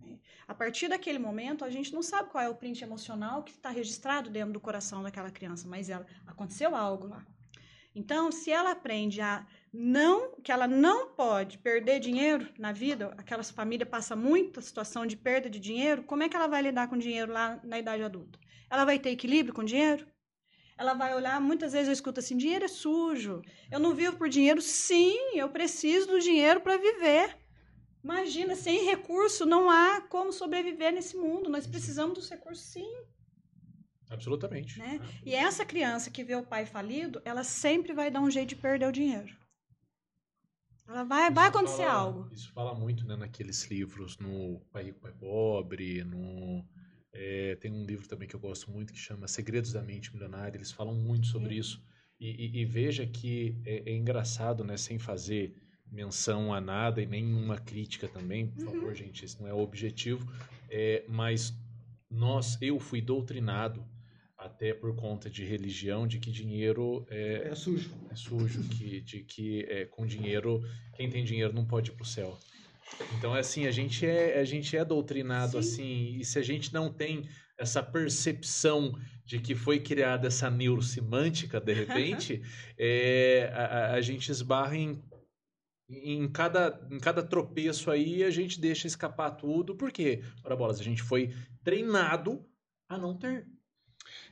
né? A partir daquele momento, a gente não sabe qual é o print emocional que está registrado dentro do coração daquela criança, mas ela aconteceu algo lá. Então, se ela aprende a não que ela não pode perder dinheiro na vida, aquela família passa muita situação de perda de dinheiro, como é que ela vai lidar com dinheiro lá na idade adulta? Ela vai ter equilíbrio com dinheiro? Ela vai olhar, muitas vezes eu escuto assim, dinheiro é sujo. Eu não vivo por dinheiro. Sim, eu preciso do dinheiro para viver. Imagina, sem recurso não há como sobreviver nesse mundo. Nós precisamos dos recursos, sim. Absolutamente. Né? E essa criança que vê o pai falido, ela sempre vai dar um jeito de perder o dinheiro. Ela vai, vai acontecer fala- algo. Isso fala muito né, naqueles livros, no Pai Rico, Pai Pobre, no... é, tem um livro também que eu gosto muito que chama Segredos da Mente Milionária, eles falam muito sobre É. isso. E, e- e veja que é, é engraçado, né, sem fazer menção a nada e nenhuma crítica também, por Uhum. favor, gente, esse não é o objetivo, é, mas nós, eu fui doutrinado até por conta de religião, de que dinheiro é, É sujo. é sujo, que, de que é, com dinheiro, quem tem dinheiro não pode ir pro céu. Então, é assim, a gente é, a gente é doutrinado Sim. assim, e se a gente não tem essa percepção de que foi criada essa neurosemântica, de repente, é, a, a- gente esbarra em em cada, em cada tropeço aí a gente deixa escapar tudo. Por quê? Ora, bolas, a gente foi treinado a não ter.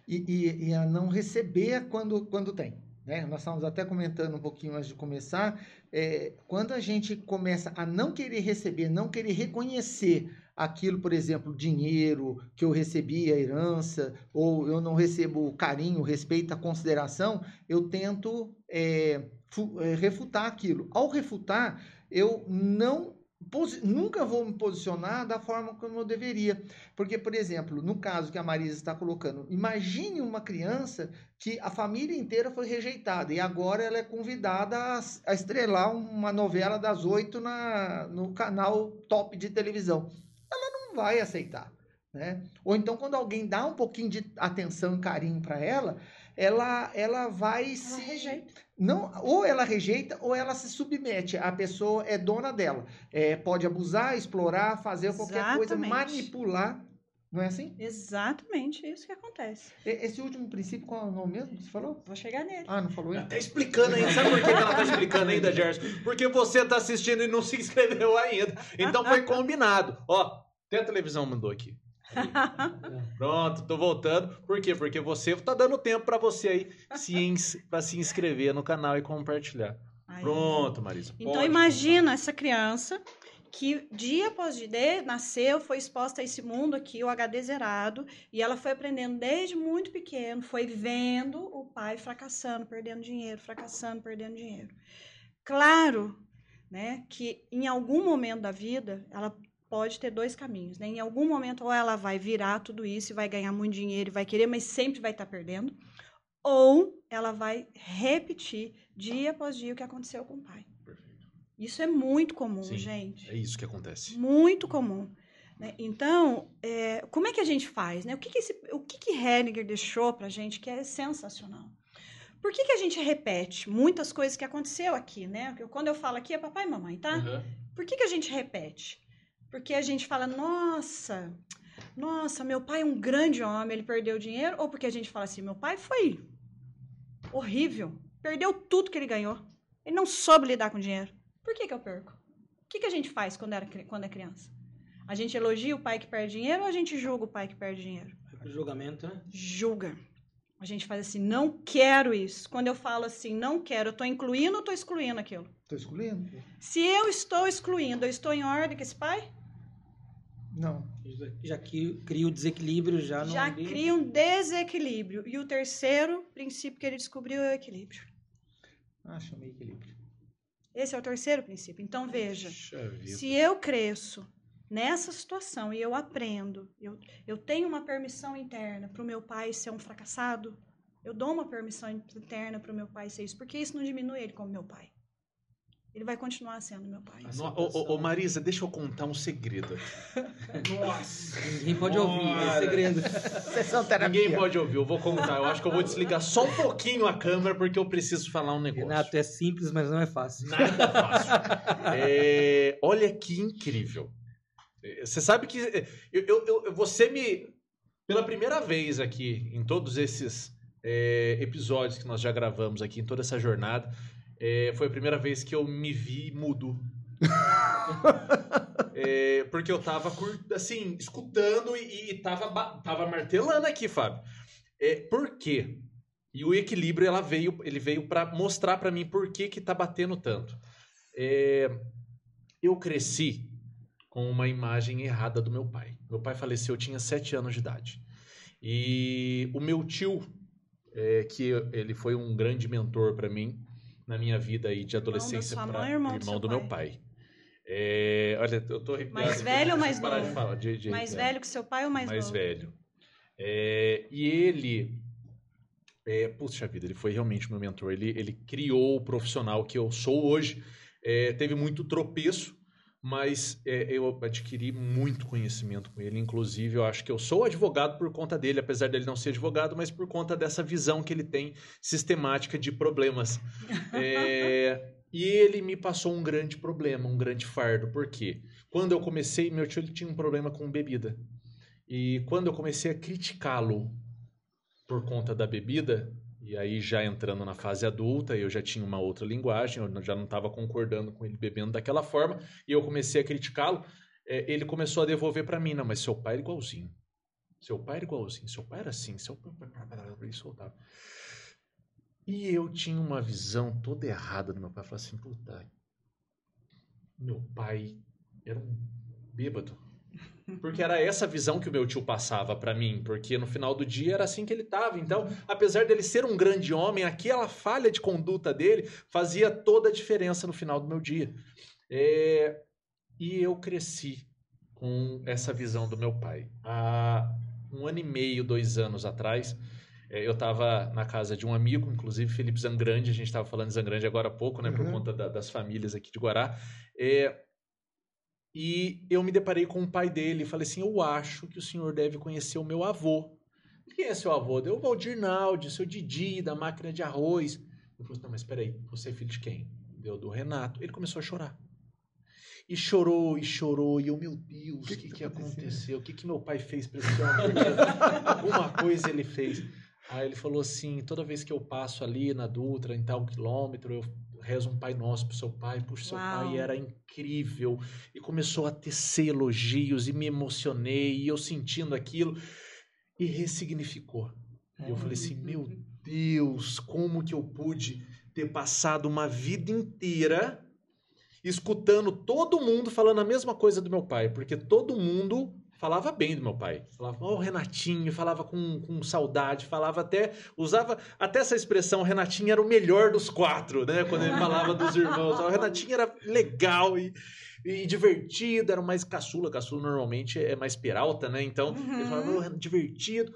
E, e, e a não receber quando, quando tem. Né? Nós estávamos até comentando um pouquinho antes de começar. É, quando a gente começa a não querer receber, não querer reconhecer aquilo, por exemplo, dinheiro que eu recebi, a herança, ou eu não recebo carinho, respeito, a consideração, eu tento é, é, refutar aquilo. Ao refutar, eu não nunca vou me posicionar da forma como eu deveria. Porque, por exemplo, no caso que a Marisa está colocando, imagine uma criança que a família inteira foi rejeitada e agora ela é convidada a, a estrelar uma novela das oito no canal top de televisão. Ela não vai aceitar. Né? Ou então, quando alguém dá um pouquinho de atenção e carinho para ela, ela, ela vai ela se. Rejeita. Não, ou ela rejeita ou ela se submete. A pessoa é dona dela. É, pode abusar, explorar, fazer Exatamente. qualquer coisa, manipular. Não é assim? Exatamente isso que acontece. Esse último princípio, qual é o nome mesmo? Você falou? Vou chegar nele. Ah, não falou ainda? Tá explicando ainda. Sabe por que ela tá explicando ainda, Gerson? Porque você tá assistindo e não se inscreveu ainda. Então foi combinado. Ó, até a televisão mandou aqui. Pronto, tô voltando. Por quê? Porque você tá dando tempo para você aí se, ins pra se inscrever no canal e compartilhar. Aí. Pronto, Marisa. Então pode imagina essa criança que dia após dia nasceu, foi exposta a esse mundo aqui, o HD zerado, e ela foi aprendendo desde muito pequeno, foi vendo o pai fracassando, perdendo dinheiro, fracassando, perdendo dinheiro. Claro, né, que em algum momento da vida ela pode ter dois caminhos, né? Em algum momento ou ela vai virar tudo isso e vai ganhar muito dinheiro e vai querer, mas sempre vai estar perdendo, ou ela vai repetir dia após dia o que aconteceu com o pai. Isso é muito comum, Sim, gente. É isso que acontece. Muito comum. Né? Então, é, como é que a gente faz? Né? O que, que, esse, o que, que Henniger deixou para a gente que é sensacional? Por que, que a gente repete muitas coisas que aconteceu aqui? Né? Quando eu falo aqui é papai e mamãe, tá? Uhum. Por que, que a gente repete? Porque a gente fala, nossa, nossa, meu pai é um grande homem, ele perdeu dinheiro. Ou porque a gente fala assim, meu pai foi horrível, perdeu tudo que ele ganhou. Ele não soube lidar com dinheiro. Por que, que eu perco? O que, que a gente faz quando, era, quando é criança? A gente elogia o pai que perde dinheiro ou a gente julga o pai que perde dinheiro? O julgamento, né? Julga. A gente faz assim, não quero isso. Quando eu falo assim, não quero, eu estou incluindo ou estou excluindo aquilo? Estou excluindo? Se eu estou excluindo, eu estou em ordem com esse pai? Não. Já cria o desequilíbrio já no Já ambiente. cria um desequilíbrio. E o terceiro princípio que ele descobriu é o equilíbrio. Ah, chamei equilíbrio. Esse é o terceiro princípio. Então, veja, se eu cresço nessa situação e eu aprendo, eu, eu tenho uma permissão interna para o meu pai ser um fracassado, eu dou uma permissão interna para o meu pai ser isso, porque isso não diminui ele como meu pai. Ele vai continuar sendo meu pai. No- ô, ô, ô, Marisa, deixa eu contar um segredo aqui. Nossa, ninguém pode ouvir, é segredo. Sessão terapia. Ninguém pode ouvir, eu vou contar. Eu acho que eu vou desligar só um pouquinho a câmera porque eu preciso falar um negócio. Renato, é simples, mas não é fácil. Nada fácil. É, olha que incrível. É, Você sabe que é, eu, eu- eu- você me. Pela primeira vez aqui, em todos esses é, episódios que nós já gravamos aqui, em toda essa jornada, é, foi a primeira vez que eu me vi mudo. É, porque eu tava, assim, escutando e, e tava, tava martelando aqui, Fábio. É, por quê? E o equilíbrio ela veio, ele veio para mostrar para mim por que que tá batendo tanto. É, eu cresci com uma imagem errada do meu pai. Meu pai faleceu, eu tinha sete anos de idade. E o meu tio, é, que ele foi um grande mentor para mim na minha vida aí de Irmão adolescência para ou irmão do do meu pai? É, olha, eu tô arrepiado Mais velho ou mais novo? de falar, de- de Mais arrepiar velho que seu pai ou mais, mais novo? velho. É, e ele. É, puxa vida, ele foi realmente meu mentor. Ele, ele criou o profissional que eu sou hoje. É, teve muito tropeço, mas é, eu adquiri muito conhecimento com ele. Inclusive, eu acho que eu sou advogado por conta dele, apesar dele não ser advogado, mas por conta dessa visão que ele tem sistemática de problemas. É, e ele me passou um grande problema, um grande fardo. Por quê? Quando eu comecei, meu tio ele tinha um problema com bebida. E quando eu comecei a criticá-lo por conta da bebida, E aí, já entrando na fase adulta, eu já tinha uma outra linguagem, eu já não estava concordando com ele bebendo daquela forma, e eu comecei a criticá-lo. É, ele começou a devolver para mim, não, mas seu pai era igualzinho. Seu pai era igualzinho, seu pai era assim, seu pai. E soltava. E eu tinha uma visão toda errada do meu pai. Eu falei assim, puta, meu pai era um bêbado. Porque era essa visão que o meu tio passava para mim, porque no final do dia era assim que ele estava. Então, apesar dele ser um grande homem, aquela falha de conduta dele fazia toda a diferença no final do meu dia. É... E eu cresci com essa visão do meu pai. Há um ano e meio, dois anos atrás, é, eu estava na casa de um amigo, inclusive Felipe Zangrande, a gente estava falando de Zangrande agora há pouco, né, uhum. por conta da, das famílias aqui de Guará. É, e eu me deparei com o pai dele e falei assim: Eu acho que o senhor deve conhecer o meu avô. Quem é seu avô? Deu o Valdir Naldi, seu Didi, da máquina de arroz. Eu falei: Não, mas peraí, você é filho de quem? Deu do Renato. Ele começou a chorar. E chorou, e chorou, e eu, meu Deus, o que, que, que, que aconteceu? O que, que meu pai fez para esse homem? Alguma coisa ele fez. Aí ele falou assim: toda vez que eu passo ali na Dutra, em tal quilômetro, eu reza um Pai Nosso pro seu pai. Puxa, seu Uau. pai era incrível. E começou a tecer elogios e me emocionei. E eu sentindo aquilo. E ressignificou. E eu falei assim: meu Deus, como que eu pude ter passado uma vida inteira escutando todo mundo falando a mesma coisa do meu pai? Porque todo mundo falava bem do meu pai. Falava, ó, oh, Renatinho, falava com, com saudade, falava até, usava até essa expressão, Renatinho era o melhor dos quatro, né? Quando ele falava dos irmãos. O Renatinho era legal e, e divertido, era mais caçula. Caçula normalmente é mais peralta, né? Então, uhum. ele falava, oh, divertido.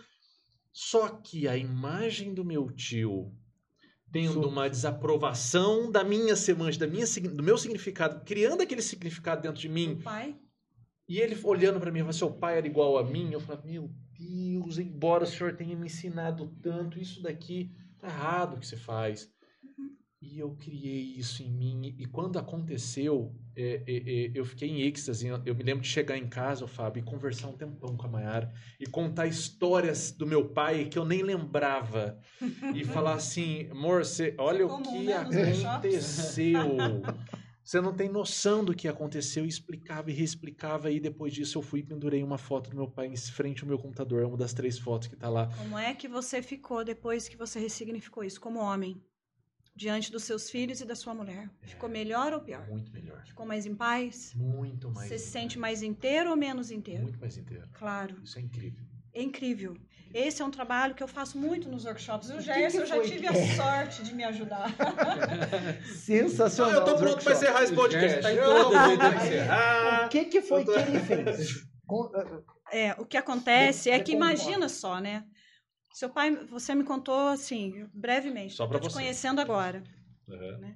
Só que a imagem do meu tio tendo uma desaprovação da minha semântica, da minha, do meu significado, criando aquele significado dentro de mim. O pai? E ele olhando para mim, falou, seu pai era igual a mim. Eu falei, meu Deus, embora o senhor tenha me ensinado tanto, isso daqui tá errado que você faz. E eu criei isso em mim. E quando aconteceu, é, é, é, eu fiquei em êxtase. Eu me lembro de chegar em casa, Fábio, e conversar um tempão com a Mayara. E contar histórias do meu pai que eu nem lembrava. e falar assim, amor, você, olha o que né, aconteceu. Você não tem noção do que aconteceu, explicava e reexplicava, e depois disso eu fui e pendurei uma foto do meu pai em frente ao meu computador, é uma das três fotos que está lá. Como é que você ficou depois que você ressignificou isso como homem? Diante dos seus filhos e da sua mulher. É, ficou melhor ou pior? Muito melhor. Ficou mais em paz? Muito mais. Você se sente mais inteiro ou menos inteiro? Muito mais inteiro. Claro. Isso é incrível. É incrível. Esse é um trabalho que eu faço muito nos workshops. O Gerson, eu já tive a sorte de me ajudar. Sensacional. Ah, eu tô pronto para encerrar esse podcast. Tá encerrar. O que, que foi tô... que ele fez? É, o que acontece é que imagina só, né? Seu pai, você me contou assim, brevemente. Só para você. te conhecendo agora. Uhum. Né?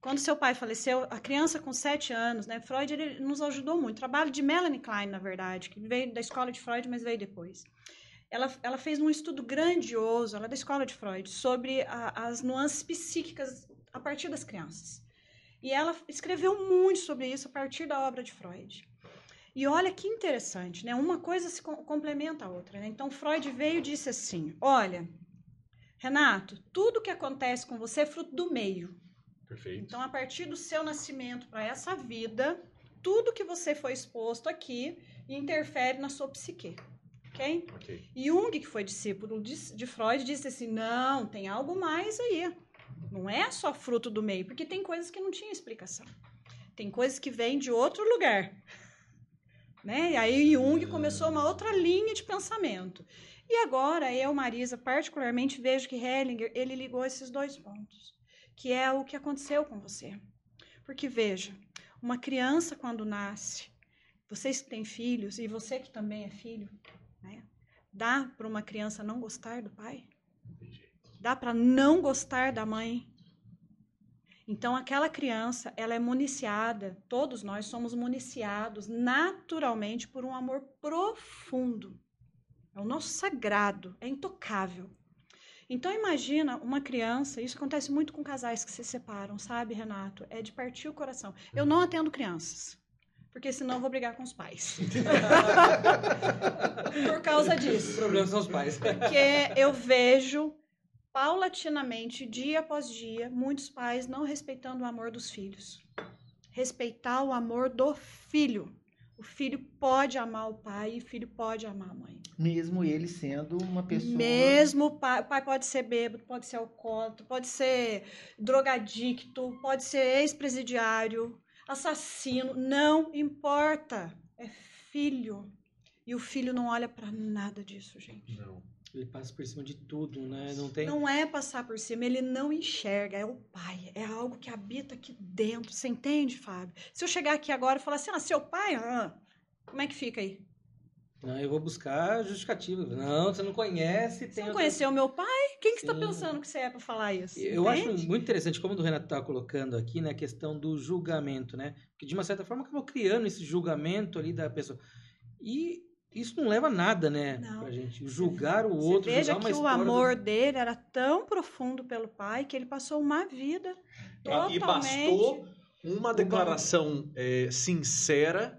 Quando seu pai faleceu, a criança com sete anos, né? Freud ele nos ajudou muito. Trabalho de Melanie Klein, na verdade, que veio da escola de Freud, mas veio depois ela, ela fez um estudo grandioso, ela é da escola de Freud, sobre a, as nuances psíquicas a partir das crianças. E ela escreveu muito sobre isso a partir da obra de Freud. E olha que interessante, né? Uma coisa se complementa a outra. Né? Então, Freud veio e disse assim: Olha, Renato, tudo que acontece com você é fruto do meio. Perfeito. Então, a partir do seu nascimento para essa vida, tudo que você foi exposto aqui interfere na sua psique. Okay? ok? Jung, que foi discípulo de, de Freud, disse assim: não, tem algo mais aí. Não é só fruto do meio, porque tem coisas que não tinha explicação. Tem coisas que vêm de outro lugar. Né? E aí Jung começou uma outra linha de pensamento. E agora eu, Marisa, particularmente vejo que Hellinger, ele ligou esses dois pontos, que é o que aconteceu com você. Porque veja, uma criança quando nasce, vocês que têm filhos e você que também é filho, né? Dá para uma criança não gostar do pai? Dá para não gostar da mãe? Então, aquela criança, ela é municiada, todos nós somos municiados naturalmente por um amor profundo. É o nosso sagrado, é intocável. Então, imagina uma criança, isso acontece muito com casais que se separam, sabe, Renato? É de partir o coração. Eu não atendo crianças porque senão eu vou brigar com os pais. Por causa disso. O problema são os pais. Porque eu vejo paulatinamente, dia após dia, muitos pais não respeitando o amor dos filhos. Respeitar o amor do filho. O filho pode amar o pai e o filho pode amar a mãe. Mesmo ele sendo uma pessoa. Mesmo o pai, o pai pode ser bêbado, pode ser alcoólatra, pode ser drogadicto, pode ser ex-presidiário, assassino, não importa. É filho. E o filho não olha para nada disso, gente. Não. Ele passa por cima de tudo, né? Não tem. Não é passar por cima, ele não enxerga, é o pai, é algo que habita aqui dentro. Você entende, Fábio? Se eu chegar aqui agora e falar assim, ah, seu pai, ah, como é que fica aí? Não, eu vou buscar justificativa. Não, você não conhece. Você não outra- conheceu meu pai? Quem que você está pensando que você é para falar isso? Eu acho Entende? muito interessante, como o Renato estava colocando aqui, né, a questão do julgamento, né? Porque de uma certa forma acabou criando esse julgamento ali da pessoa. E isso não leva a nada, né, Não. pra gente julgar o Você outro, veja julgar uma que o história do- amor dele era tão profundo pelo pai que ele passou uma vida E totalmente bastou uma declaração é, sincera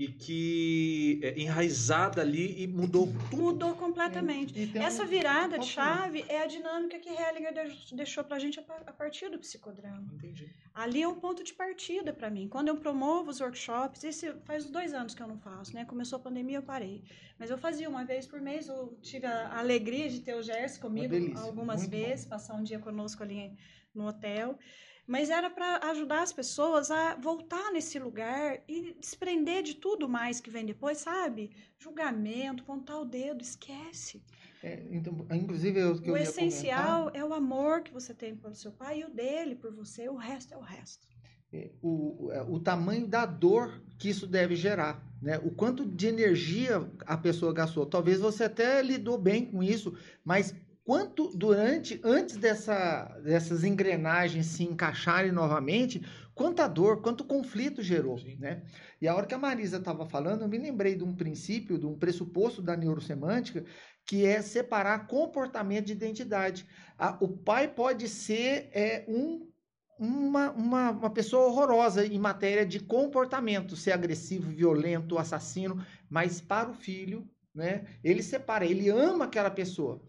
e que é, enraizada ali e mudou tudo. mudou completamente. E tem um- Essa virada de chave é a dinâmica que Hellinger de- deixou gente a pa- a partir do psicodrama. Entendi. Ali é um ponto de partida para mim. Quando eu promovo os workshops, esse faz dois anos que eu não faço, né? Começou a pandemia, eu parei. Mas eu fazia uma vez por mês. Eu tive a alegria de ter o Gerson comigo delícia, algumas muito bom. vezes, passar um dia conosco ali no hotel. Mas era para ajudar as pessoas a voltar nesse lugar e desprender de tudo mais que vem depois, sabe? Julgamento, pontar o dedo, esquece. É, então, inclusive, eu, o ia essencial é o amor que você tem pelo seu pai e o dele por você. O resto é o resto. comentar, o, o- é, o tamanho da dor que isso deve gerar, né? O quanto de energia a pessoa gastou. Talvez você até lidou bem com isso, mas quanto durante, antes dessa, dessas engrenagens se encaixarem novamente, quanta dor, quanto conflito gerou, Sim. né? E a hora que a Marisa estava falando, eu me lembrei de um princípio, de um pressuposto da neurosemântica, que é separar comportamento de identidade. A- o pai pode ser é, um, uma, uma, uma pessoa horrorosa em matéria de comportamento, ser agressivo, violento, assassino, mas para o filho, né, ele separa, ele ama aquela pessoa.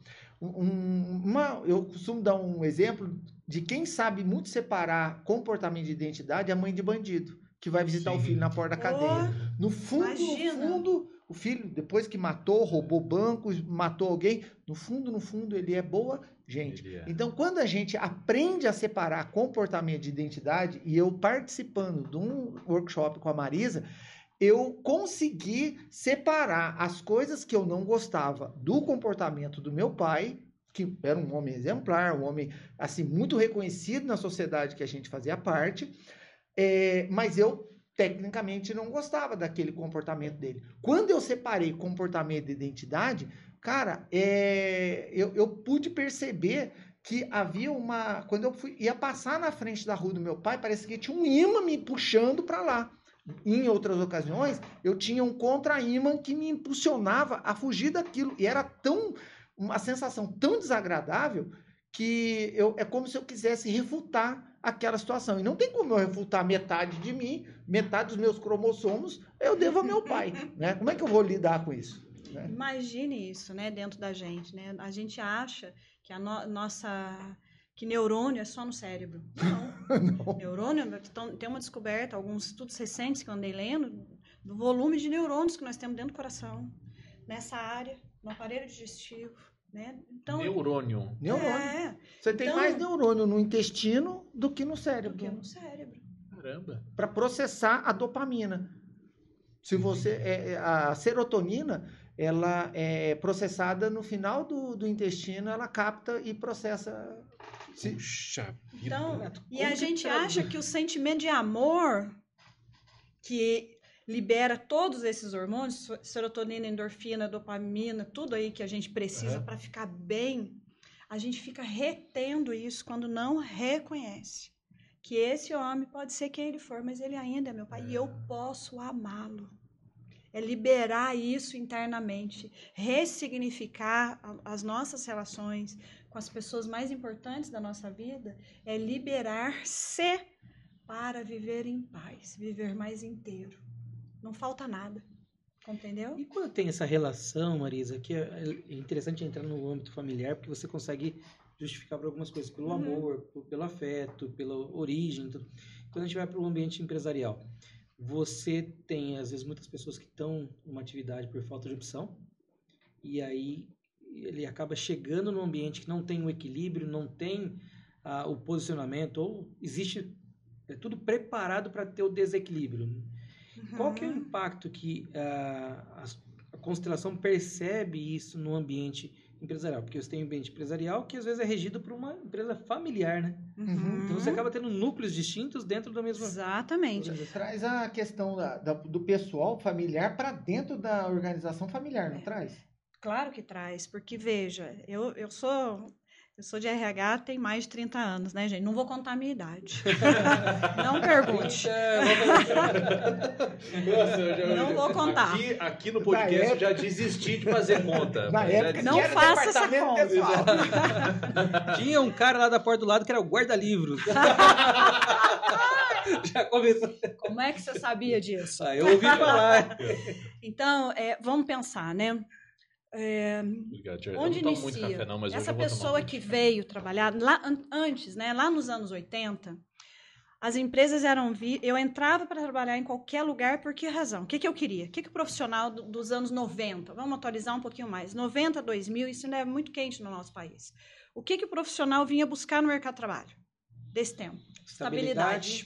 Um- um- uma, eu costumo dar um exemplo de quem sabe muito separar comportamento de identidade é a mãe de bandido, que vai visitar o Sim. filho na porta da cadeia. No fundo, Imagina. no fundo, o filho, depois que matou, roubou bancos, matou alguém, no fundo, no fundo, ele é boa gente. É. Então, quando a gente aprende a separar comportamento de identidade, e eu participando de um workshop com a Marisa, eu consegui separar as coisas que eu não gostava do comportamento do meu pai, que era um homem exemplar, um homem assim muito reconhecido na sociedade que a gente fazia parte, é, mas eu tecnicamente não gostava daquele comportamento dele. Quando eu separei comportamento e identidade, cara, é, eu, eu pude perceber que havia uma. Quando eu fui, ia passar na frente da rua do meu pai, parece que tinha um imã me puxando para lá. Em outras ocasiões, eu tinha um contra-imã que me impulsionava a fugir daquilo. E era tão. uma sensação tão desagradável que eu, é como se eu quisesse refutar aquela situação. E não tem como eu refutar metade de mim, metade dos meus cromossomos, eu devo ao meu pai. Né? Como é que eu vou lidar com isso? né? Imagine isso, né, dentro da gente, né? A gente acha que a no- nossa que neurônio é só no cérebro. Não. Não. neurônio, então, tem uma descoberta, alguns estudos recentes que eu andei lendo, do volume de neurônios que nós temos dentro do coração, nessa área, no aparelho digestivo, né? Então, Neurônio. Neurônio. é, Você tem Então- mais neurônio no intestino do que no do cérebro. que no cérebro. Caramba. Para processar a dopamina. Se você é, é, a serotonina, ela é processada no final do, do intestino, ela capta e processa. Puxa vida. Então, Renato, E a gente tá- acha que o sentimento de amor que libera todos esses hormônios, serotonina, endorfina, dopamina, tudo aí que a gente precisa Aham. para ficar bem, a gente fica retendo isso quando não reconhece que esse homem pode ser quem ele for, mas ele ainda é meu pai e eu posso amá-lo. É liberar isso internamente, ressignificar as nossas relações com as pessoas mais importantes da nossa vida, é liberar-se para viver em paz, viver mais inteiro. Não falta nada. Compreendeu? E quando tem essa relação, Marisa, que é é interessante entrar no âmbito familiar, porque você consegue justificar por algumas coisas, pelo Uhum. amor, pelo afeto, pela origem. tudo. Quando a gente vai para o ambiente empresarial, você tem, às vezes, muitas pessoas que estão numa atividade por falta de opção, e aí ele acaba chegando num ambiente que não tem o equilíbrio, não tem ah, o posicionamento, ou existe é tudo preparado para ter o desequilíbrio. Qual que é o Uhum. impacto que ah, a, a constelação percebe isso no ambiente empresarial? Porque você tem um ambiente empresarial que às vezes é regido por uma empresa familiar, né? Uhum. Então você acaba tendo núcleos distintos dentro da mesma Exatamente. organização. Traz a questão da- da- do pessoal familiar para dentro da organização familiar, não traz? Claro que traz, porque veja, eu, eu sou eu sou de RH tem mais de 30 anos, né, gente? Não vou contar a minha idade. Não pergunte. Nossa, eu já- Não vou contar. Aqui, aqui no podcast Na eu já desisti de fazer conta. Na época Não faça essa conta. pessoal. Tinha um cara lá da porta do lado que era o guarda-livros. Já começou. Como é que você sabia disso? Ah, eu ouvi falar. Então, é, vamos pensar, né? É, Obrigado, Jair. onde eu não tomo muito inicia? café, não, mas Essa pessoa que veio trabalhar lá an- antes, né? Lá nos anos 80, as empresas eram vi eu entrava para trabalhar em qualquer lugar por que razão? O que, que eu queria? O que, que o profissional do- dos anos 90, vamos atualizar um pouquinho mais, 90, 2000, isso ainda é muito quente no nosso país. O que, que o profissional vinha buscar no mercado de trabalho desse tempo? Estabilidade.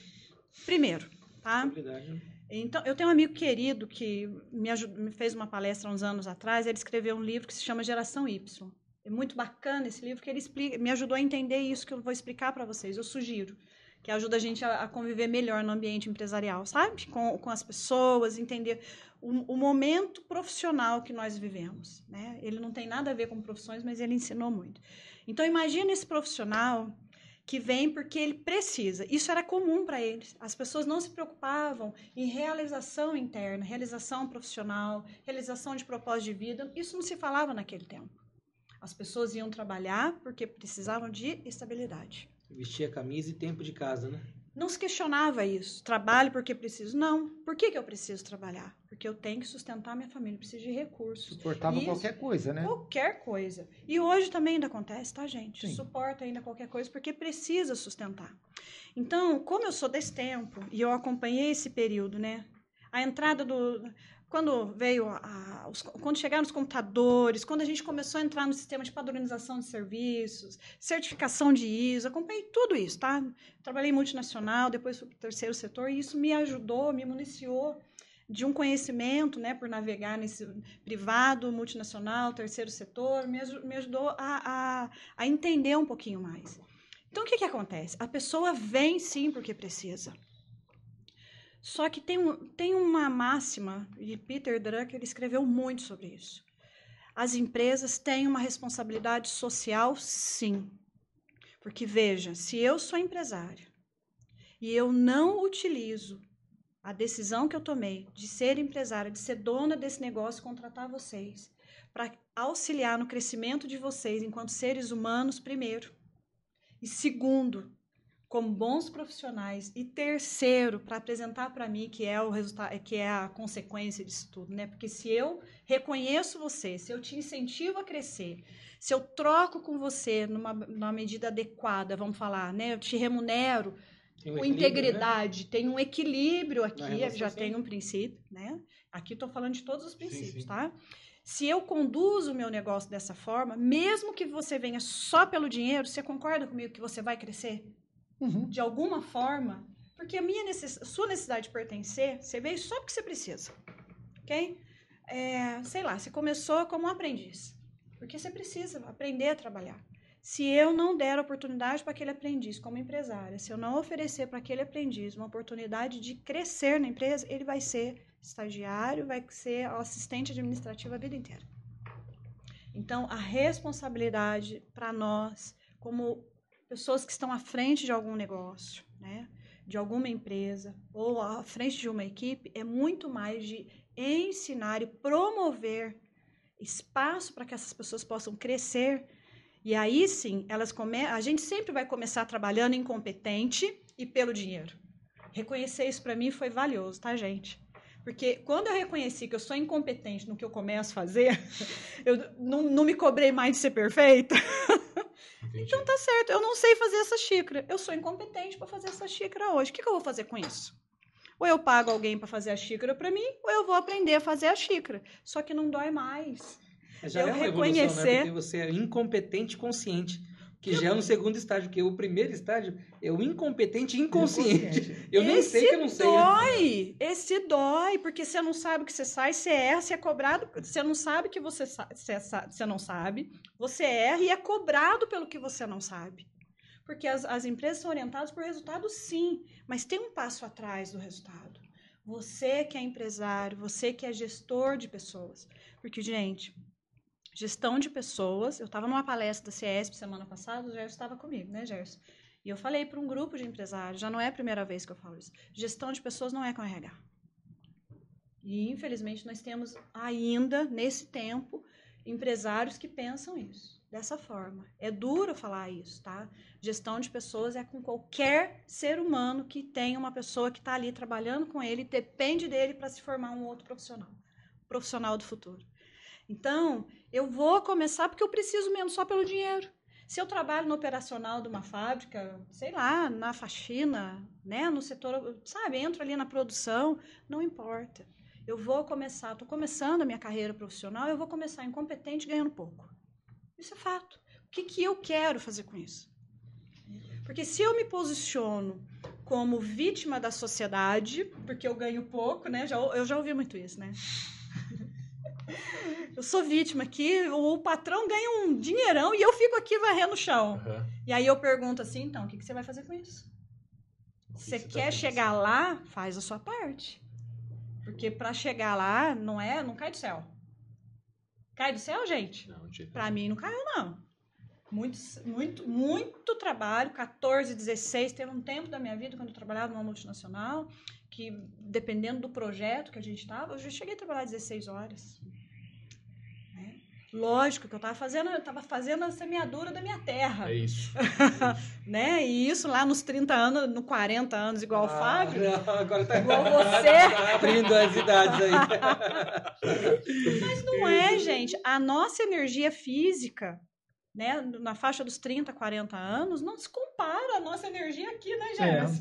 Primeiro, tá? Estabilidade. Então, eu tenho um amigo querido que me, ajud- me fez uma palestra uns anos atrás. Ele escreveu um livro que se chama Geração Y. É muito bacana esse livro, que ele explica, me ajudou a entender isso que eu vou explicar para vocês. Eu sugiro, que ajuda a gente a, a conviver melhor no ambiente empresarial, sabe? Com, com as pessoas, entender o, o momento profissional que nós vivemos. Né? Ele não tem nada a ver com profissões, mas ele ensinou muito. Então, imagine esse profissional que vem porque ele precisa. Isso era comum para eles. As pessoas não se preocupavam em realização interna, realização profissional, realização de propósito de vida. Isso não se falava naquele tempo. As pessoas iam trabalhar porque precisavam de estabilidade. Vestir a camisa e tempo de casa, né? Não se questionava isso. Trabalho porque preciso. Não. Por que, que eu preciso trabalhar? Porque eu tenho que sustentar minha família, preciso de recursos. Suportava Isso. qualquer coisa, né? Qualquer coisa. E hoje também ainda acontece, tá, gente? Sim. Suporta ainda qualquer coisa porque precisa sustentar. Então, como eu sou desse tempo e eu acompanhei esse período, né? A entrada do. Quando veio a, os- quando chegaram os computadores, quando a gente começou a entrar no sistema de padronização de serviços, certificação de ISO, acompanhei tudo isso, tá? Trabalhei multinacional, depois fui para o terceiro setor, e isso me ajudou, me municiou de um conhecimento, né, por navegar nesse privado, multinacional, terceiro setor, me, me ajudou a, a, a entender um pouquinho mais. Então, o que, que acontece? A pessoa vem sim porque precisa. Só que tem, um, tem uma máxima, e Peter Drucker escreveu muito sobre isso. As empresas têm uma responsabilidade social, sim. Porque, veja, se eu sou empresário e eu não utilizo a decisão que eu tomei de ser empresária, de ser dona desse negócio, contratar vocês, para auxiliar no crescimento de vocês enquanto seres humanos, primeiro. E segundo, como bons profissionais. E terceiro, para apresentar para mim que é o resultado, que é a consequência disso tudo, né? Porque se eu reconheço você, se eu te incentivo a crescer, se eu troco com você numa, numa medida adequada, vamos falar, né? Eu te remunero um com equilíbrio, integridade, tem um equilíbrio aqui, já sim. tem um princípio, né? Aqui estou falando de todos os princípios, sim. tá? Se eu conduzo o meu negócio dessa forma, mesmo que você venha só pelo dinheiro, você concorda comigo que você vai crescer Uhum. de alguma forma? Porque a minha necess... sua necessidade de pertencer, você veio só porque você precisa, ok? É, sei lá, você começou como um aprendiz, porque você precisa aprender a trabalhar. Se eu não der oportunidade para aquele aprendiz como empresária, se eu não oferecer para aquele aprendiz uma oportunidade de crescer na empresa, ele vai ser estagiário, vai ser assistente administrativo a vida inteira. Então, a responsabilidade para nós, como pessoas que estão à frente de algum negócio, né, de alguma empresa ou à frente de uma equipe, é muito mais de ensinar e promover espaço para que essas pessoas possam crescer. E aí sim, elas come... a gente sempre vai começar trabalhando incompetente e pelo dinheiro. Reconhecer isso para mim foi valioso, tá, gente? Porque quando eu reconheci que eu sou incompetente no que eu começo a fazer, eu não, não me cobrei mais de ser perfeita. Entendi. Então tá certo, eu não sei fazer essa xícara. Eu sou incompetente para fazer essa xícara hoje. O que, que eu vou fazer com isso? Ou eu pago alguém para fazer a xícara para mim, ou eu vou aprender a fazer a xícara. Só que não dói mais. Mas já Eu é uma evolução, né? reconhecer- Porque você é incompetente consciente. Que já é um segundo estágio, porque o primeiro estágio é o incompetente inconsciente. Eu nem Esse sei que eu não sei. dói, esse dói, porque você não sabe o que você sai, você erra, você é cobrado, você não sabe que você, você, sa- você não sabe, você erra e é cobrado pelo que você não sabe. Porque as, as empresas são orientadas por resultado, sim, mas tem um passo atrás do resultado. Você que é empresário, você que é gestor de pessoas. Porque, gente, gestão de pessoas. Eu estava numa palestra da CESP semana passada, o Gerson estava comigo, né, Gerson? E eu falei para um grupo de empresários, já não é a primeira vez que eu falo isso. Gestão de pessoas não é com RH. E, infelizmente, nós temos ainda, nesse tempo, empresários que pensam isso, dessa forma. É duro falar isso, tá? Gestão de pessoas é com qualquer ser humano que tem uma pessoa que está ali trabalhando com ele, depende dele para se formar um outro profissional, profissional do futuro. Então, eu vou começar porque eu preciso mesmo só pelo dinheiro. Se eu trabalho no operacional de uma fábrica, sei lá, na faxina, né, no setor, sabe, entro ali na produção, não importa. Eu vou começar, estou começando a minha carreira profissional, eu vou começar incompetente ganhando pouco. Isso é fato. O que, que eu quero fazer com isso? Porque se eu me posiciono como vítima da sociedade, porque eu ganho pouco, né? Já, eu já ouvi muito isso, né? Eu sou vítima aqui, o patrão ganha um dinheirão e eu fico aqui varrendo o chão. Aham. E aí eu pergunto assim, então, o que, que você vai fazer com isso? Que Você tá quer pensando? chegar lá, faz a sua parte. Porque para chegar lá, não é, não cai do céu. Cai do céu, gente? Não, Para mim não caiu não. Muito, muito, muito trabalho, 14, 16, teve um tempo da minha vida quando eu trabalhava numa multinacional, que dependendo do projeto que a gente estava, eu já cheguei a trabalhar 16 horas. Lógico que eu estava fazendo, eu estava fazendo a semeadura da minha terra, É isso. né? E isso lá nos 30 anos, no 40 anos, igual o Ah, Fábio. não, agora tá, Igual você. tá abrindo as idades aí. Mas não é, gente. A nossa energia física, né, na faixa dos 30, 40 anos, não se compara à nossa energia aqui, né, James?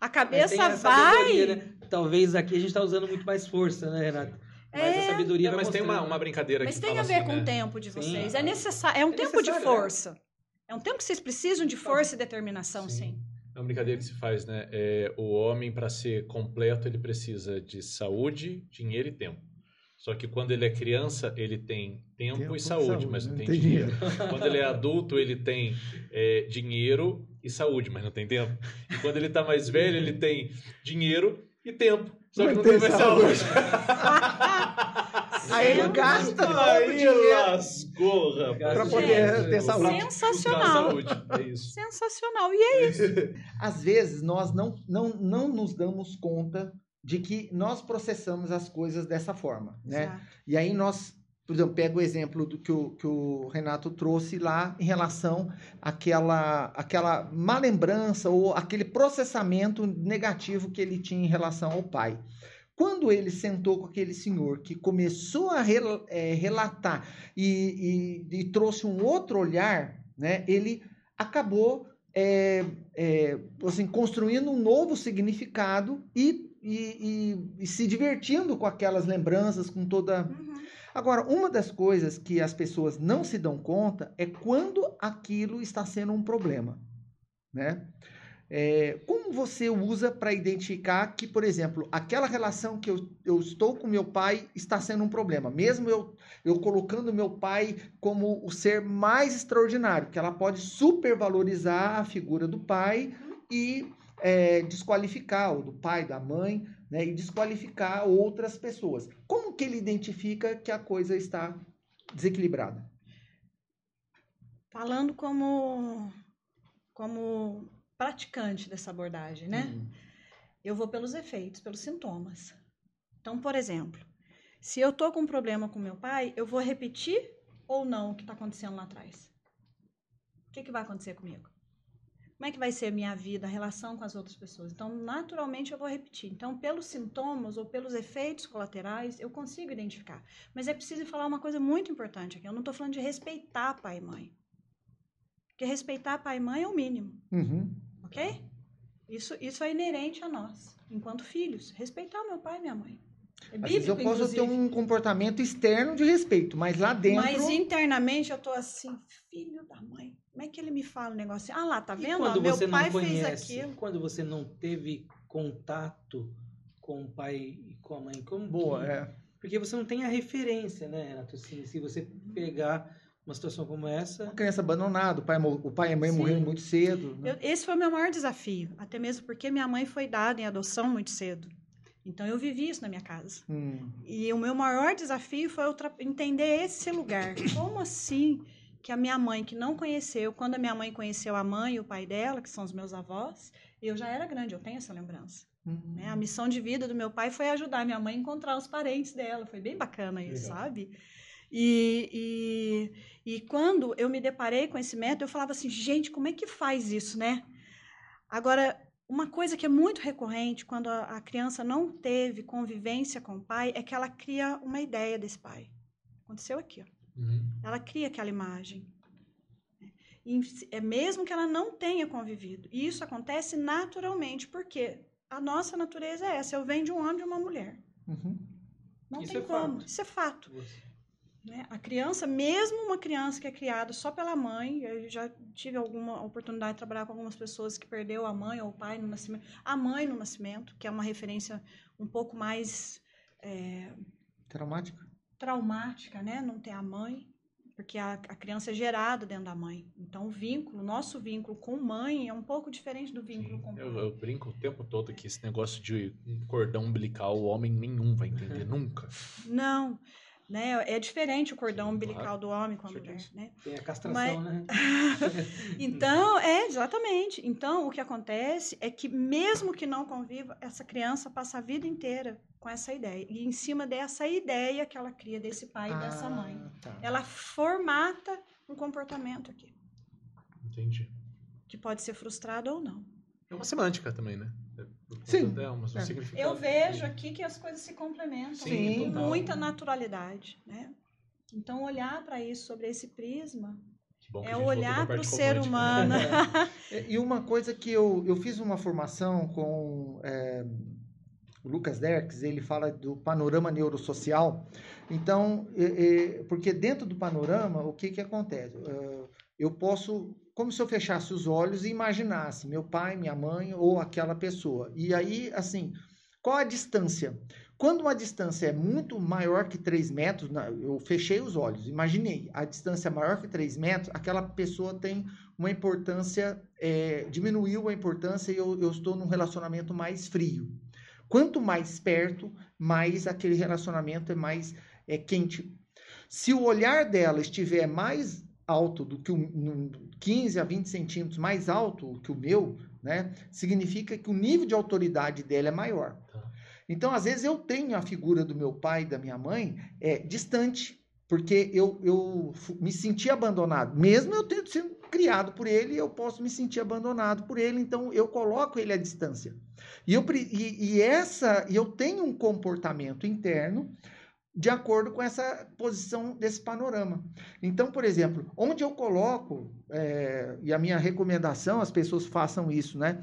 A Mas cabeça a vai. né? Talvez aqui a gente tá usando muito mais força, né, Renato? Mas a É, sabedoria É, vai mas tem uma, uma brincadeira Mas que tem fala a ver assim, com né? o tempo de Sim. vocês. É necessário. É um É tempo de é. força. É um tempo que vocês precisam de força e determinação, sim. É uma brincadeira que se faz, né? É, o homem, para ser completo, ele precisa de saúde, dinheiro e tempo. Só que quando ele é criança, ele tem tempo, Tempo e saúde, saúde, mas não né? tem, Tem dinheiro. quando ele é adulto, ele tem é, dinheiro e saúde, mas não tem tempo. E quando ele tá mais velho, ele tem dinheiro e tempo. Só que Não tem mais saúde. saúde. Aí ele gasta todo o dinheiro lascou, rapaz. Pra poder Gente, ter o saúde. a Sensacional. saúde, é isso. Sensacional. E é isso. Às vezes nós não, não, não nos damos conta de que nós processamos as coisas dessa forma, né? Exato. E aí nós, por exemplo, pega o exemplo do que o, que o Renato trouxe lá em relação àquela, àquela má lembrança ou aquele processamento negativo que ele tinha em relação ao pai. Quando ele sentou com aquele senhor que começou a rel- eh, relatar e, e- e trouxe um outro olhar, né, ele acabou eh, eh, assim, construindo um novo significado e, e- e- e se divertindo com aquelas lembranças, com toda Uhum. Agora, uma das coisas que as pessoas não se dão conta é quando aquilo está sendo um problema, né? É, como você usa para identificar que, por exemplo, aquela relação que eu, eu estou com meu pai está sendo um problema, mesmo eu, eu colocando meu pai como o ser mais extraordinário, que ela pode supervalorizar a figura do pai e é, desqualificar o do pai, da mãe, né, e desqualificar outras pessoas. Como que ele identifica que a coisa está desequilibrada? Falando como, como praticante dessa abordagem, né? Hum. Eu vou pelos efeitos, pelos sintomas. Então, por exemplo, se eu tô com um problema com meu pai, eu vou repetir ou não o que está acontecendo lá atrás? O que, que vai acontecer comigo? Como é que vai ser a minha vida, a relação com as outras pessoas? Então, naturalmente, eu vou repetir. Então, pelos sintomas ou pelos efeitos colaterais, eu consigo identificar. Mas é preciso falar uma coisa muito importante aqui. Eu não estou falando de respeitar pai e mãe. Porque respeitar pai e mãe é o mínimo, Uhum. ok? Isso, isso é inerente a nós, enquanto filhos. Respeitar o meu pai e minha mãe. É Às vezes eu bíblico, posso ter inclusive. um comportamento externo de respeito, mas lá dentro. Mas internamente eu tô assim, filho da mãe. Como é que ele me fala um negócio assim? Ah lá, tá vendo? Ó, quando meu você pai não conhece, fez aquilo. quando você não teve contato com o pai e com a mãe, como Boa, que- é. Porque você não tem a referência, né, Renato? Assim, se você pegar uma situação como essa, Uma criança abandonada, o pai, o pai e a mãe Sim. morreram muito cedo. né? Eu- esse foi o meu maior desafio, até mesmo porque minha mãe foi dada em adoção muito cedo. Então eu vivi isso na minha casa. Hum. E o meu maior desafio foi entender esse lugar. Como assim que a minha mãe, que não conheceu, quando a minha mãe conheceu a mãe e o pai dela, que são os meus avós, eu já era grande, eu tenho essa lembrança. Hum. né? A missão de vida do meu pai foi ajudar minha mãe a encontrar os parentes dela. Foi bem bacana isso, Legal. sabe? E, e, e quando eu me deparei com esse método, eu falava assim, gente, como é que faz isso, né? Agora, uma coisa que é muito recorrente quando a, a criança não teve convivência com o pai é que ela cria uma ideia desse pai. Aconteceu aqui, ó. Uhum. Ela cria aquela imagem. E é mesmo que ela não tenha convivido. E isso acontece naturalmente, porque a nossa natureza é essa. Eu venho de um homem e de uma mulher. Uhum. Não Isso tem é como. fato. Isso é fato. né? A criança, mesmo uma criança que é criada só pela mãe, eu já tive alguma oportunidade de trabalhar com algumas pessoas que perdeu a mãe ou o pai no nascimento. A mãe no nascimento, que é uma referência um pouco mais é, Traumático? Traumática, né? Não ter a mãe, porque a, a criança é gerada dentro da mãe. Então, o vínculo, nosso vínculo com mãe é um pouco diferente do vínculo com pai. Eu, eu brinco o tempo todo que esse negócio de um cordão umbilical, o homem nenhum vai entender nunca. Não, né? É diferente o cordão Sim, umbilical claro. do homem com a Com mulher, né? Tem a castração, né? Então, é, exatamente. Então, o que acontece é que, mesmo que não conviva, essa criança passa a vida inteira com essa ideia. E em cima dessa ideia que ela cria desse pai e dessa mãe. Ah, tá. Ela formata um comportamento aqui, Entendi. que pode ser frustrado ou não. É uma semântica também, né? É, Sim. um É. significado. Eu vejo aqui que as coisas se complementam Sim, com total. muita naturalidade, né? Então, olhar para isso sobre esse prisma é olhar para o ser romântica. humano. É, E uma coisa que eu, eu fiz uma formação com é, o Lucas Derks, ele fala do panorama neurosocial. Então, é, é, porque dentro do panorama, o que, que acontece? É, eu posso, como se eu fechasse os olhos e imaginasse meu pai, minha mãe ou aquela pessoa. E aí, assim, qual a distância? Quando uma distância é muito maior que 3 metros, eu fechei os olhos, imaginei, a distância maior que 3 metros, aquela pessoa tem uma importância, é, diminuiu a importância e eu, eu estou num relacionamento mais frio. Quanto mais perto, mais aquele relacionamento é mais é, quente. Se o olhar dela estiver mais alto do que o num 15 a 20 centímetros mais alto que o meu, né, significa que o nível de autoridade dela é maior. Tá. Então, às vezes, eu tenho a figura do meu pai e da minha mãe é, distante, porque eu, eu me senti abandonado. Mesmo eu tendo sido criado por ele, eu posso me sentir abandonado por ele, então eu coloco ele à distância. E, eu, e, e essa, eu tenho um comportamento interno de acordo com essa posição desse panorama. Então, por exemplo, onde eu coloco, é, e a minha recomendação, as pessoas façam isso, né?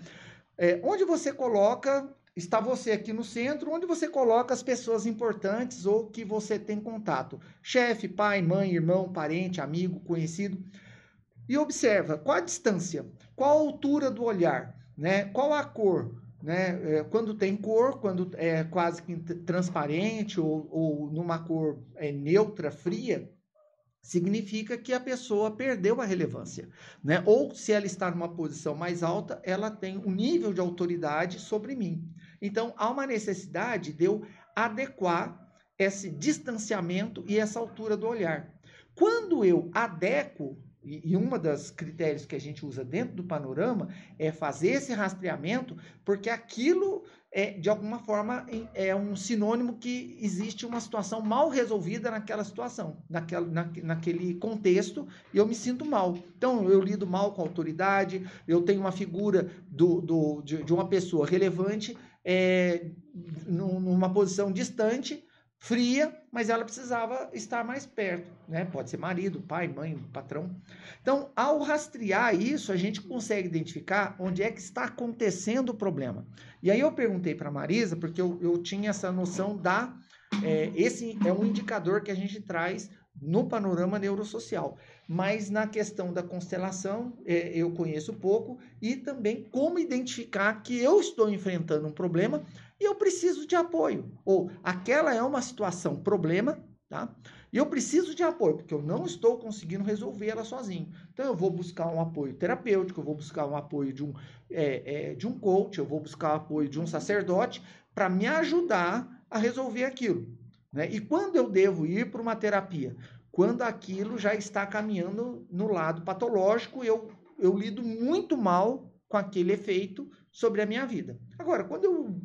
É, onde você coloca, está você aqui no centro, onde você coloca as pessoas importantes ou que você tem contato. Chefe, pai, mãe, irmão, parente, amigo, conhecido. E observa qual a distância, qual a altura do olhar, né? qual a cor. Né? É, quando tem cor, quando é quase que transparente ou, ou numa cor é, neutra, fria, significa que a pessoa perdeu a relevância, né? Ou se ela está numa posição mais alta, ela tem um nível de autoridade sobre mim. Então, há uma necessidade de eu adequar esse distanciamento e essa altura do olhar. Quando eu adequo, e, e uma das critérios que a gente usa dentro do panorama é fazer esse rastreamento, porque aquilo é, de alguma forma é um sinônimo que existe uma situação mal resolvida naquela situação, naquela, na, naquele contexto, e eu me sinto mal. Então, eu lido mal com a autoridade, eu tenho uma figura do, do, de, de uma pessoa relevante é, numa posição distante, fria, mas ela precisava estar mais perto, né? Pode ser marido, pai, mãe, patrão. Então, ao rastrear isso, a gente consegue identificar onde é que está acontecendo o problema. E aí eu perguntei para Marisa, porque eu, eu tinha essa noção da é, esse é um indicador que a gente traz no panorama neurosocial. Mas na questão da constelação, é, eu conheço pouco e também como identificar que eu estou enfrentando um problema e eu preciso de apoio. Ou aquela é uma situação problema, tá? E eu preciso de apoio, porque eu não estou conseguindo resolver ela sozinho. Então eu vou buscar um apoio terapêutico, eu vou buscar um apoio de um, é, é, de um coach, eu vou buscar o apoio de um sacerdote para me ajudar a resolver aquilo. Né? E quando eu devo ir para uma terapia? Quando aquilo já está caminhando no lado patológico, eu, eu lido muito mal com aquele efeito sobre a minha vida. Agora, quando eu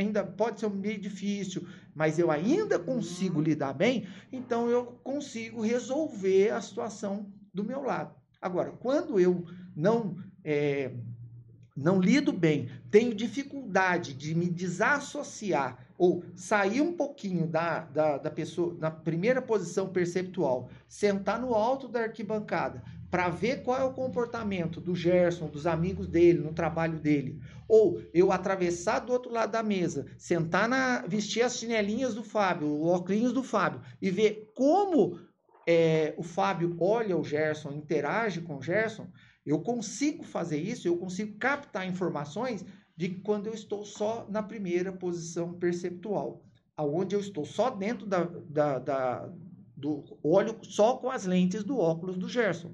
ainda pode ser meio difícil, mas eu ainda consigo uhum. lidar bem, então eu consigo resolver a situação do meu lado. Agora, quando eu não é, não lido bem, tenho dificuldade de me desassociar ou sair um pouquinho da, da, da pessoa, na primeira posição perceptual, sentar no alto da arquibancada para ver qual é o comportamento do Gerson, dos amigos dele, no trabalho dele. Ou eu atravessar do outro lado da mesa, sentar na. vestir as chinelinhas do Fábio, o óculos do Fábio, e ver como é, o Fábio olha o Gerson, interage com o Gerson, eu consigo fazer isso, eu consigo captar informações de quando eu estou só na primeira posição perceptual, aonde eu estou só dentro da, da, da, do olho, só com as lentes do óculos do Gerson.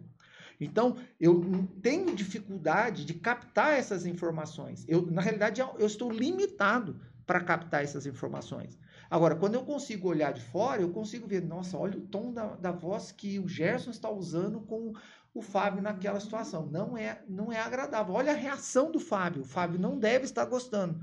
Então, eu tenho dificuldade de captar essas informações. Eu, na realidade, eu estou limitado para captar essas informações. Agora, quando eu consigo olhar de fora, eu consigo ver, nossa, olha o tom da, da voz que o Gerson está usando com o Fábio naquela situação. Não é, não é agradável. Olha a reação do Fábio. O Fábio não deve estar gostando,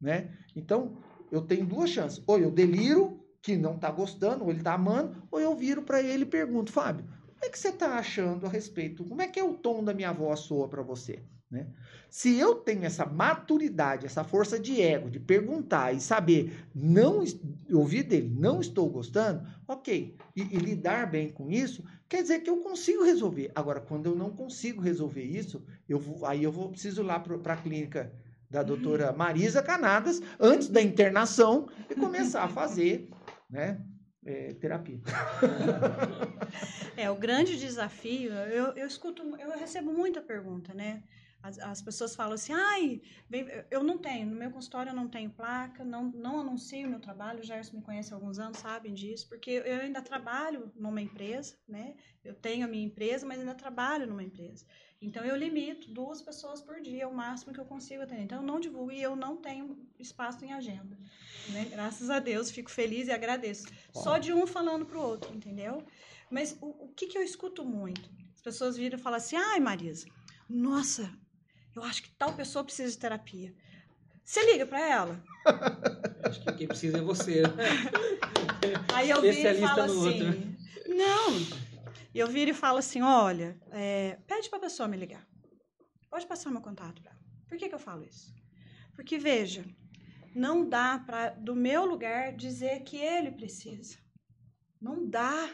né? Então, eu tenho duas chances. Ou eu deliro que não está gostando, ou ele está amando, ou eu viro para ele e pergunto, Fábio, o é que você está achando a respeito? Como é que é o tom da minha voz soa para você? Né? Se eu tenho essa maturidade, essa força de ego, de perguntar e saber, não ouvir dele, não estou gostando, ok, e, e, lidar bem com isso, quer dizer que eu consigo resolver. Agora, quando eu não consigo resolver isso, eu vou, aí eu vou preciso ir lá para a clínica da doutora Marisa Canadas, antes da internação, e começar a fazer né, é, terapia. É, o grande desafio, eu, eu escuto, eu recebo muita pergunta, né? As, as, pessoas falam assim, ai, eu não tenho, no meu consultório eu não tenho placa, não, não anuncio meu trabalho, o Gerson me conhece há alguns anos, sabem disso, porque eu ainda trabalho numa empresa, né? Eu tenho a minha empresa, mas ainda trabalho numa empresa. Então eu limito duas pessoas por dia, o máximo que eu consigo atender. Então eu não divulgo e eu não tenho espaço em agenda. Né? Graças a Deus, fico feliz e agradeço. Só de um falando pro outro, entendeu? Mas o, o que, que eu escuto muito? As pessoas viram e falam assim, ai Marisa, nossa, eu acho que tal pessoa precisa de terapia. Você liga para ela? Acho que quem precisa é você. Né? Aí eu viro e falo assim, outro. não. Eu viro e falo assim, olha, é, pede para a pessoa me ligar. Pode passar meu contato para ela. Por que, que eu falo isso? Porque, veja, não dá para, do meu lugar, dizer que ele precisa. Não dá.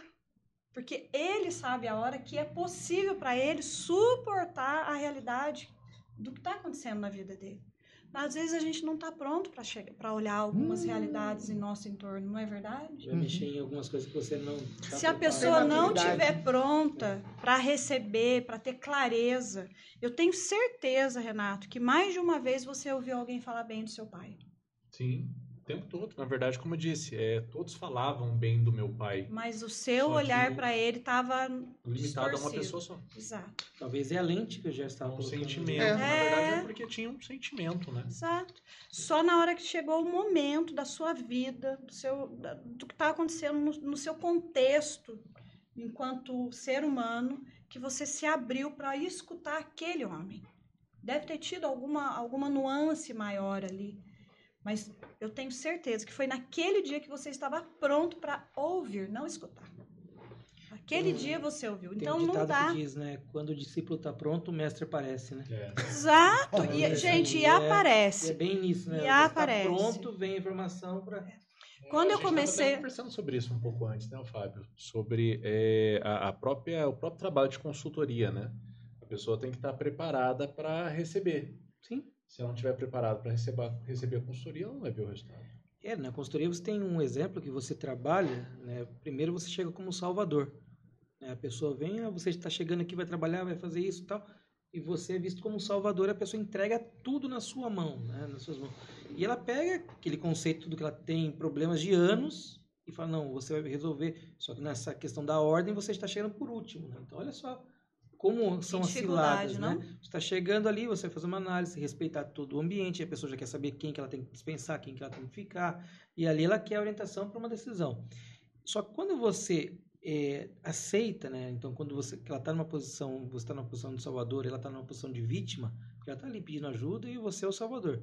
Porque ele sabe a hora que é possível para ele suportar a realidade do que está acontecendo na vida dele. Às vezes a gente não está pronto para olhar algumas hum. realidades em nosso entorno, não é verdade? Vai mexer em algumas coisas que você não. Tá Se a pessoa não estiver pronta para receber, para ter clareza, eu tenho certeza, Renato, que mais de uma vez você ouviu alguém falar bem do seu pai. Sim. O tempo todo. Na verdade, como eu disse, é, todos falavam bem do meu pai. Mas o seu olhar para ele estava limitado a uma pessoa só. Exato. Talvez é a lente que eu já estava um sentimento. É. Na verdade, é porque tinha um sentimento, né? Exato. Só na hora que chegou o momento da sua vida, do, seu, do que está acontecendo no, no seu contexto, enquanto ser humano, que você se abriu para escutar aquele homem. Deve ter tido alguma, alguma nuance maior ali mas eu tenho certeza que foi naquele dia que você estava pronto para ouvir, não escutar. Aquele tem, dia você ouviu. Então um não dá. Que diz, né? Quando o discípulo está pronto, o mestre aparece, né? É. Exato. e, gente, e é, aparece. É bem nisso, né? E aparece. Tá pronto, vem a informação para. Quando eu a gente tava comecei- até conversando sobre isso um pouco antes, né, Fábio? Sobre é, a, a própria, o próprio trabalho de consultoria, né? A pessoa tem que estar preparada para receber. Sim. Se ela não estiver preparada para receber, receber a consultoria, ela não vai ver o resultado. É, na consultoria você tem um exemplo que você trabalha, né? Primeiro você chega como salvador. né? A pessoa vem, ah, você está chegando aqui, vai trabalhar, vai fazer isso e tal. E você é visto como salvador, a pessoa entrega tudo na sua mão, né? Nas suas mãos. E ela pega aquele conceito, tudo que ela tem, problemas de anos, e fala, não, você vai resolver. Só que nessa questão da ordem, você está chegando por último, né? Então, olha só como são as ciladas, né? Você está chegando ali, você vai fazer uma análise, respeitar todo o ambiente, a pessoa já quer saber quem que ela tem que dispensar, quem que ela tem que ficar, e ali ela quer orientação para uma decisão. Só que quando você é, aceita, né? Então, quando você ela está numa posição, você está numa posição de salvador, ela está numa posição de vítima, porque ela está ali pedindo ajuda e você é o salvador.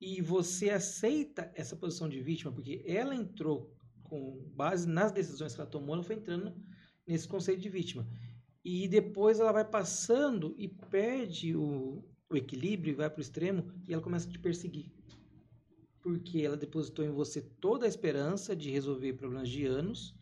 E você aceita essa posição de vítima, porque ela entrou com base nas decisões que ela tomou, ela foi entrando nesse conceito de vítima. E depois ela vai passando e perde o, o equilíbrio vai para o extremo e ela começa a te perseguir. Porque ela depositou em você toda a esperança de resolver problemas de anos,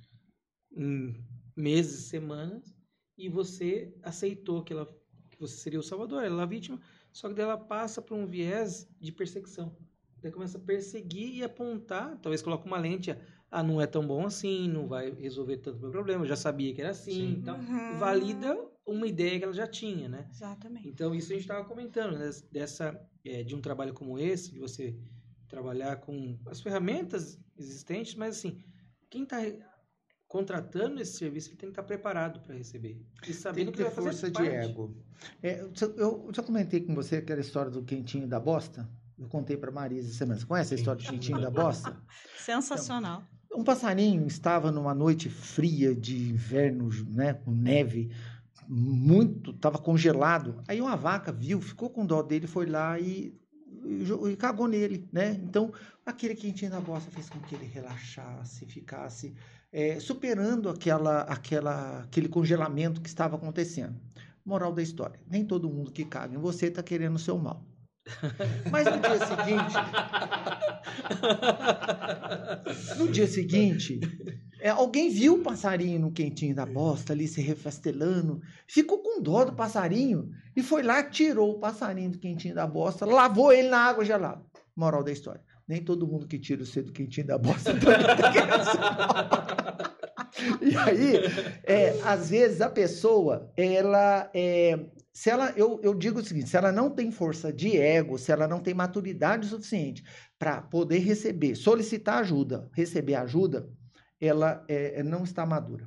meses, semanas, e você aceitou que, ela, que você seria o salvador, ela é a vítima, só que daí ela passa por um viés de perseguição. Daí começa a perseguir e apontar, talvez coloque uma lente, ah, não é tão bom assim, não vai resolver tanto meu problema, eu já sabia que era assim, Sim. então Uhum. valida uma ideia que ela já tinha, né? Exatamente. Então, isso a gente estava comentando, né? dessa, é, de um trabalho como esse, de você trabalhar com as ferramentas existentes, mas assim, quem está contratando esse serviço, ele tem que estar preparado para receber. E Tem sabendo que que ter vai fazer força de parte. ego. É, eu, eu já comentei com você aquela história do quentinho da bosta. Eu contei para Marisa essa semana. Você conhece a história do quentinho da bosta? Sensacional. Um passarinho estava numa noite fria de inverno, né, com neve, muito, estava congelado. Aí uma vaca viu, ficou com dó dele, foi lá e, e e cagou nele, né? Então, aquele quentinho da bosta fez com que ele relaxasse, ficasse é, superando aquela, aquela, aquele congelamento que estava acontecendo. Moral da história: nem todo mundo que caga em você está querendo o seu mal. Mas no dia seguinte, no dia seguinte, é, alguém viu o passarinho no quentinho da bosta ali se refastelando, ficou com dó do passarinho e foi lá, tirou o passarinho do quentinho da bosta, lavou ele na água gelada. Moral da história: nem todo mundo que tira o C do quentinho da bosta. E aí, é, às vezes a pessoa, ela, é, se ela, eu, eu digo o seguinte, se ela não tem força de ego, se ela não tem maturidade suficiente para poder receber, solicitar ajuda, receber ajuda, ela é, não está madura.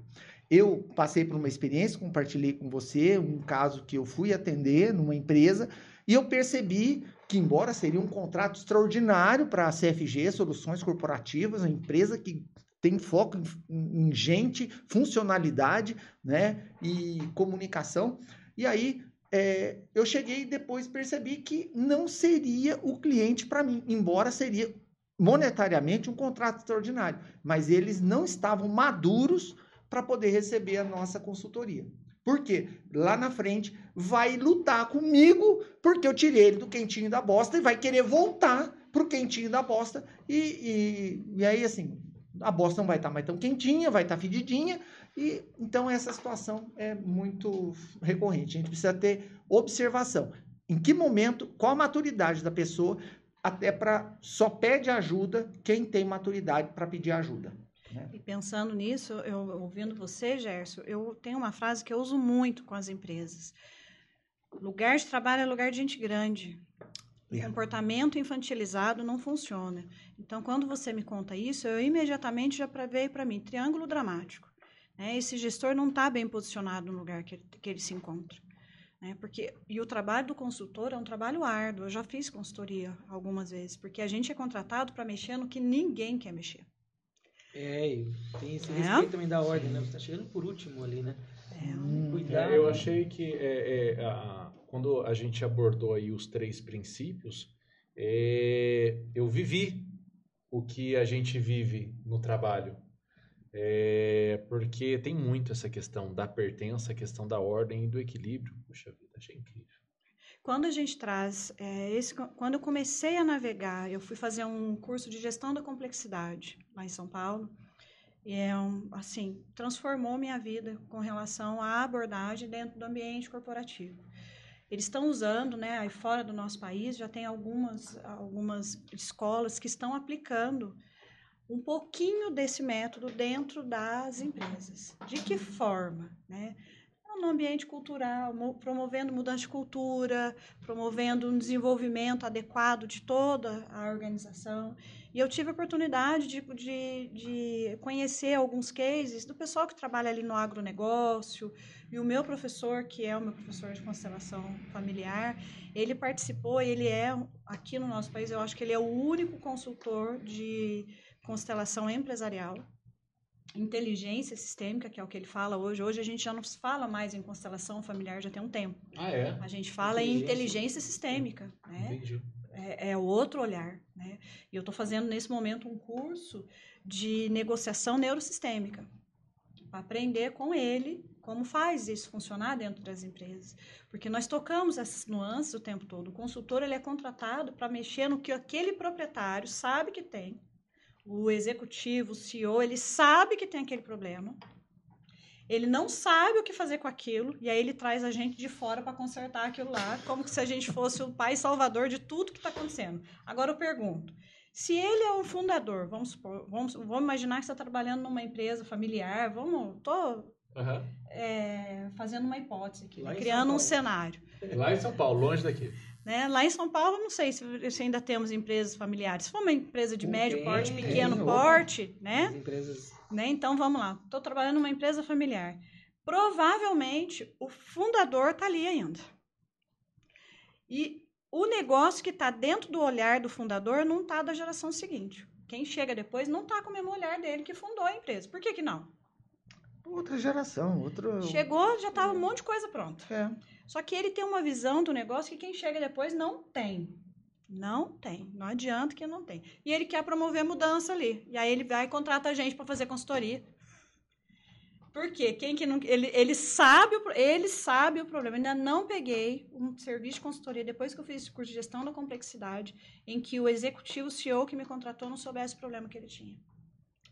Eu passei por uma experiência, compartilhei com você um caso que eu fui atender numa empresa e eu percebi que, embora seria um contrato extraordinário para a CFG, Soluções Corporativas, uma empresa que tem foco em, em gente, funcionalidade né, e comunicação. E aí é, eu cheguei e depois percebi que não seria o cliente para mim, embora seria monetariamente um contrato extraordinário, mas eles não estavam maduros para poder receber a nossa consultoria. Por quê? Lá na frente vai lutar comigo porque eu tirei ele do quentinho da bosta e vai querer voltar pro quentinho da bosta e, e, e aí assim a bosta não vai estar mais tão quentinha, vai estar fedidinha e então essa situação é muito recorrente. A gente precisa ter observação. Em que momento, qual a maturidade da pessoa até para só pede ajuda quem tem maturidade para pedir ajuda. Né? E pensando nisso, eu ouvindo você, Gerson, eu tenho uma frase que eu uso muito com as empresas. Lugar de trabalho é lugar de gente grande. É. comportamento infantilizado não funciona. Então, quando você me conta isso, eu imediatamente já veio para mim triângulo dramático. Né? Esse gestor não está bem posicionado no lugar que ele, que ele se encontra. né? Porque, e o trabalho do consultor é um trabalho árduo. Eu já fiz consultoria algumas vezes, porque a gente é contratado para mexer no que ninguém quer mexer. É, e tem esse É? respeito também da ordem, né? Você tá chegando por último ali, né? É, Hum, Cuidado. É, eu achei que é, é, a- quando a gente abordou aí os três princípios, é, eu vivi o que a gente vive no trabalho. É, porque tem muito essa questão da pertença, a questão da ordem e do equilíbrio. Puxa vida, achei incrível. quando a gente traz é, esse, quando eu comecei a navegar, eu fui fazer um curso de gestão da complexidade lá em São Paulo. E é um, assim, transformou minha vida com relação à abordagem dentro do ambiente corporativo. Eles estão usando, né, aí fora do nosso país, já tem algumas, algumas escolas que estão aplicando um pouquinho desse método dentro das empresas. De que forma? Né? no ambiente cultural, promovendo mudança de cultura, promovendo um desenvolvimento adequado de toda a organização. E eu tive a oportunidade de, de, de, conhecer alguns cases do pessoal que trabalha ali no agronegócio, e o meu professor, que é o meu professor de constelação familiar, ele participou, ele é, aqui no nosso país, eu acho que ele é o único consultor de constelação empresarial inteligência sistêmica, que é o que ele fala hoje. Hoje a gente já não fala mais em constelação familiar, já tem um tempo. Ah, é? A gente fala em inteligência sistêmica, né? Entendi. É, é outro olhar, né? E eu estou fazendo nesse momento um curso de negociação neurosistêmica para aprender com ele como faz isso funcionar dentro das empresas, porque nós tocamos essas nuances o tempo todo. O consultor ele é contratado para mexer no que aquele proprietário sabe que tem o executivo, o CEO, ele sabe que tem aquele problema. Ele não sabe o que fazer com aquilo, e aí ele traz a gente de fora para consertar aquilo lá, como se a gente fosse o pai salvador de tudo que está acontecendo. Agora eu pergunto: se ele é o fundador, vamos supor, vamos, vamos imaginar que você está trabalhando numa empresa familiar, vamos, tô uhum. é, fazendo uma hipótese aqui, né, criando um cenário. Lá em São Paulo, longe daqui. Né? Lá em São Paulo, não sei se, se, ainda temos empresas familiares. Se for uma empresa de médio porte, pequeno porte, né? Empresas... né? Então, vamos lá. Estou trabalhando numa empresa familiar. Provavelmente, o fundador está ali ainda. E o negócio que está dentro do olhar do fundador não está da geração seguinte. Quem chega depois não está com o mesmo olhar dele que fundou a empresa. Por que, que não? Outra geração, outro. Chegou, já estava um monte de coisa pronta. É. Só que ele tem uma visão do negócio que quem chega depois não tem. Não tem. Não adianta que não tem. E ele quer promover mudança ali. E aí ele vai e contrata a gente para fazer consultoria. Por quê? Quem que não, ele, ele, sabe o, ele sabe o problema. Eu ainda não peguei um serviço de consultoria depois que eu fiz esse curso de gestão da complexidade, em que o executivo, o CEO que me contratou, não soubesse o problema que ele tinha.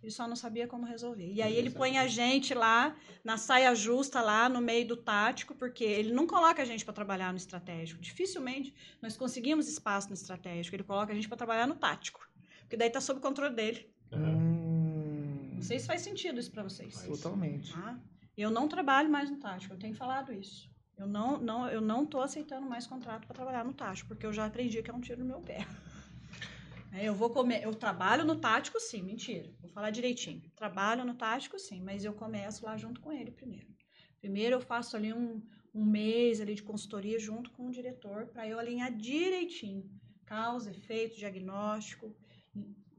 Ele só não sabia como resolver. E aí ele põe a gente lá na saia justa lá no meio do tático, porque ele não coloca a gente para trabalhar no estratégico. Dificilmente nós conseguimos espaço no estratégico. Ele coloca a gente para trabalhar no tático, porque daí está sob controle dele. Hum... Não sei se faz sentido isso para vocês. Totalmente. Tá? Eu não trabalho mais no tático. Eu tenho falado isso. Eu não, não, eu não tô aceitando mais contrato para trabalhar no tático, porque eu já aprendi que é um tiro no meu pé. É, eu vou comer, eu trabalho no tático, sim, mentira. Vou falar direitinho. Trabalho no tático, sim, mas eu começo lá junto com ele primeiro. Primeiro eu faço ali um, um mês ali de consultoria junto com o diretor para eu alinhar direitinho causa, efeito, diagnóstico,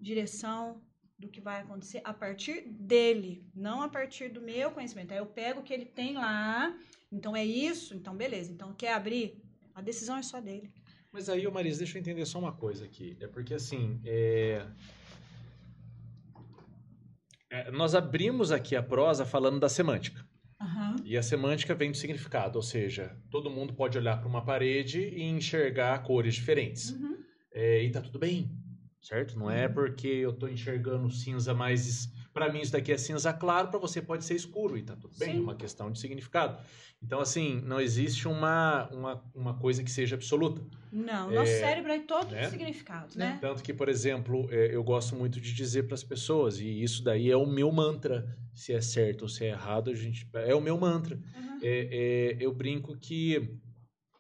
direção do que vai acontecer a partir dele, não a partir do meu conhecimento. Aí eu pego o que ele tem lá, então é isso, então beleza. Então quer abrir? A decisão é só dele. Mas aí, Marisa, deixa eu entender só uma coisa aqui. É porque, assim, é... É, nós abrimos aqui a prosa falando da semântica. Uhum. E a semântica vem do significado, ou seja, todo mundo pode olhar para uma parede e enxergar cores diferentes. Uhum. É, e tá tudo bem, certo? Não é uhum. porque eu estou enxergando cinza mais para mim isso daqui é cinza claro, para você pode ser escuro e tá tudo bem, é uma questão de significado. Então, assim, não existe uma, uma, uma coisa que seja absoluta. Não, nosso é, cérebro é todo né? significado, né? Tanto que, por exemplo, é, eu gosto muito de dizer para as pessoas, e isso daí é o meu mantra, se é certo ou se é errado, a gente é o meu mantra. Uhum. É, é eu brinco que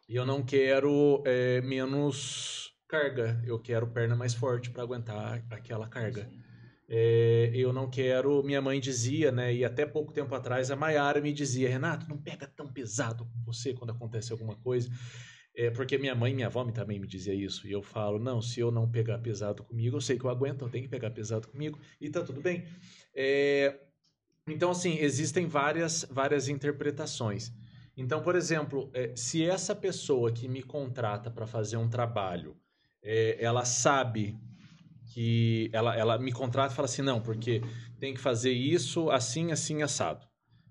eu não quero é, menos carga, eu quero perna mais forte para aguentar aquela carga. Sim. É, eu não quero. Minha mãe dizia, né? E até pouco tempo atrás a Maiara me dizia: Renato, não pega tão pesado com você quando acontece alguma coisa. É, porque minha mãe e minha avó também me dizia isso. E eu falo: não, se eu não pegar pesado comigo, eu sei que eu aguento, eu tenho que pegar pesado comigo e tá tudo bem. É, então, assim, existem várias, várias interpretações. Então, por exemplo, é, se essa pessoa que me contrata para fazer um trabalho, é, ela sabe que ela, ela me contrata e fala assim, não, porque tem que fazer isso assim, assim, assado.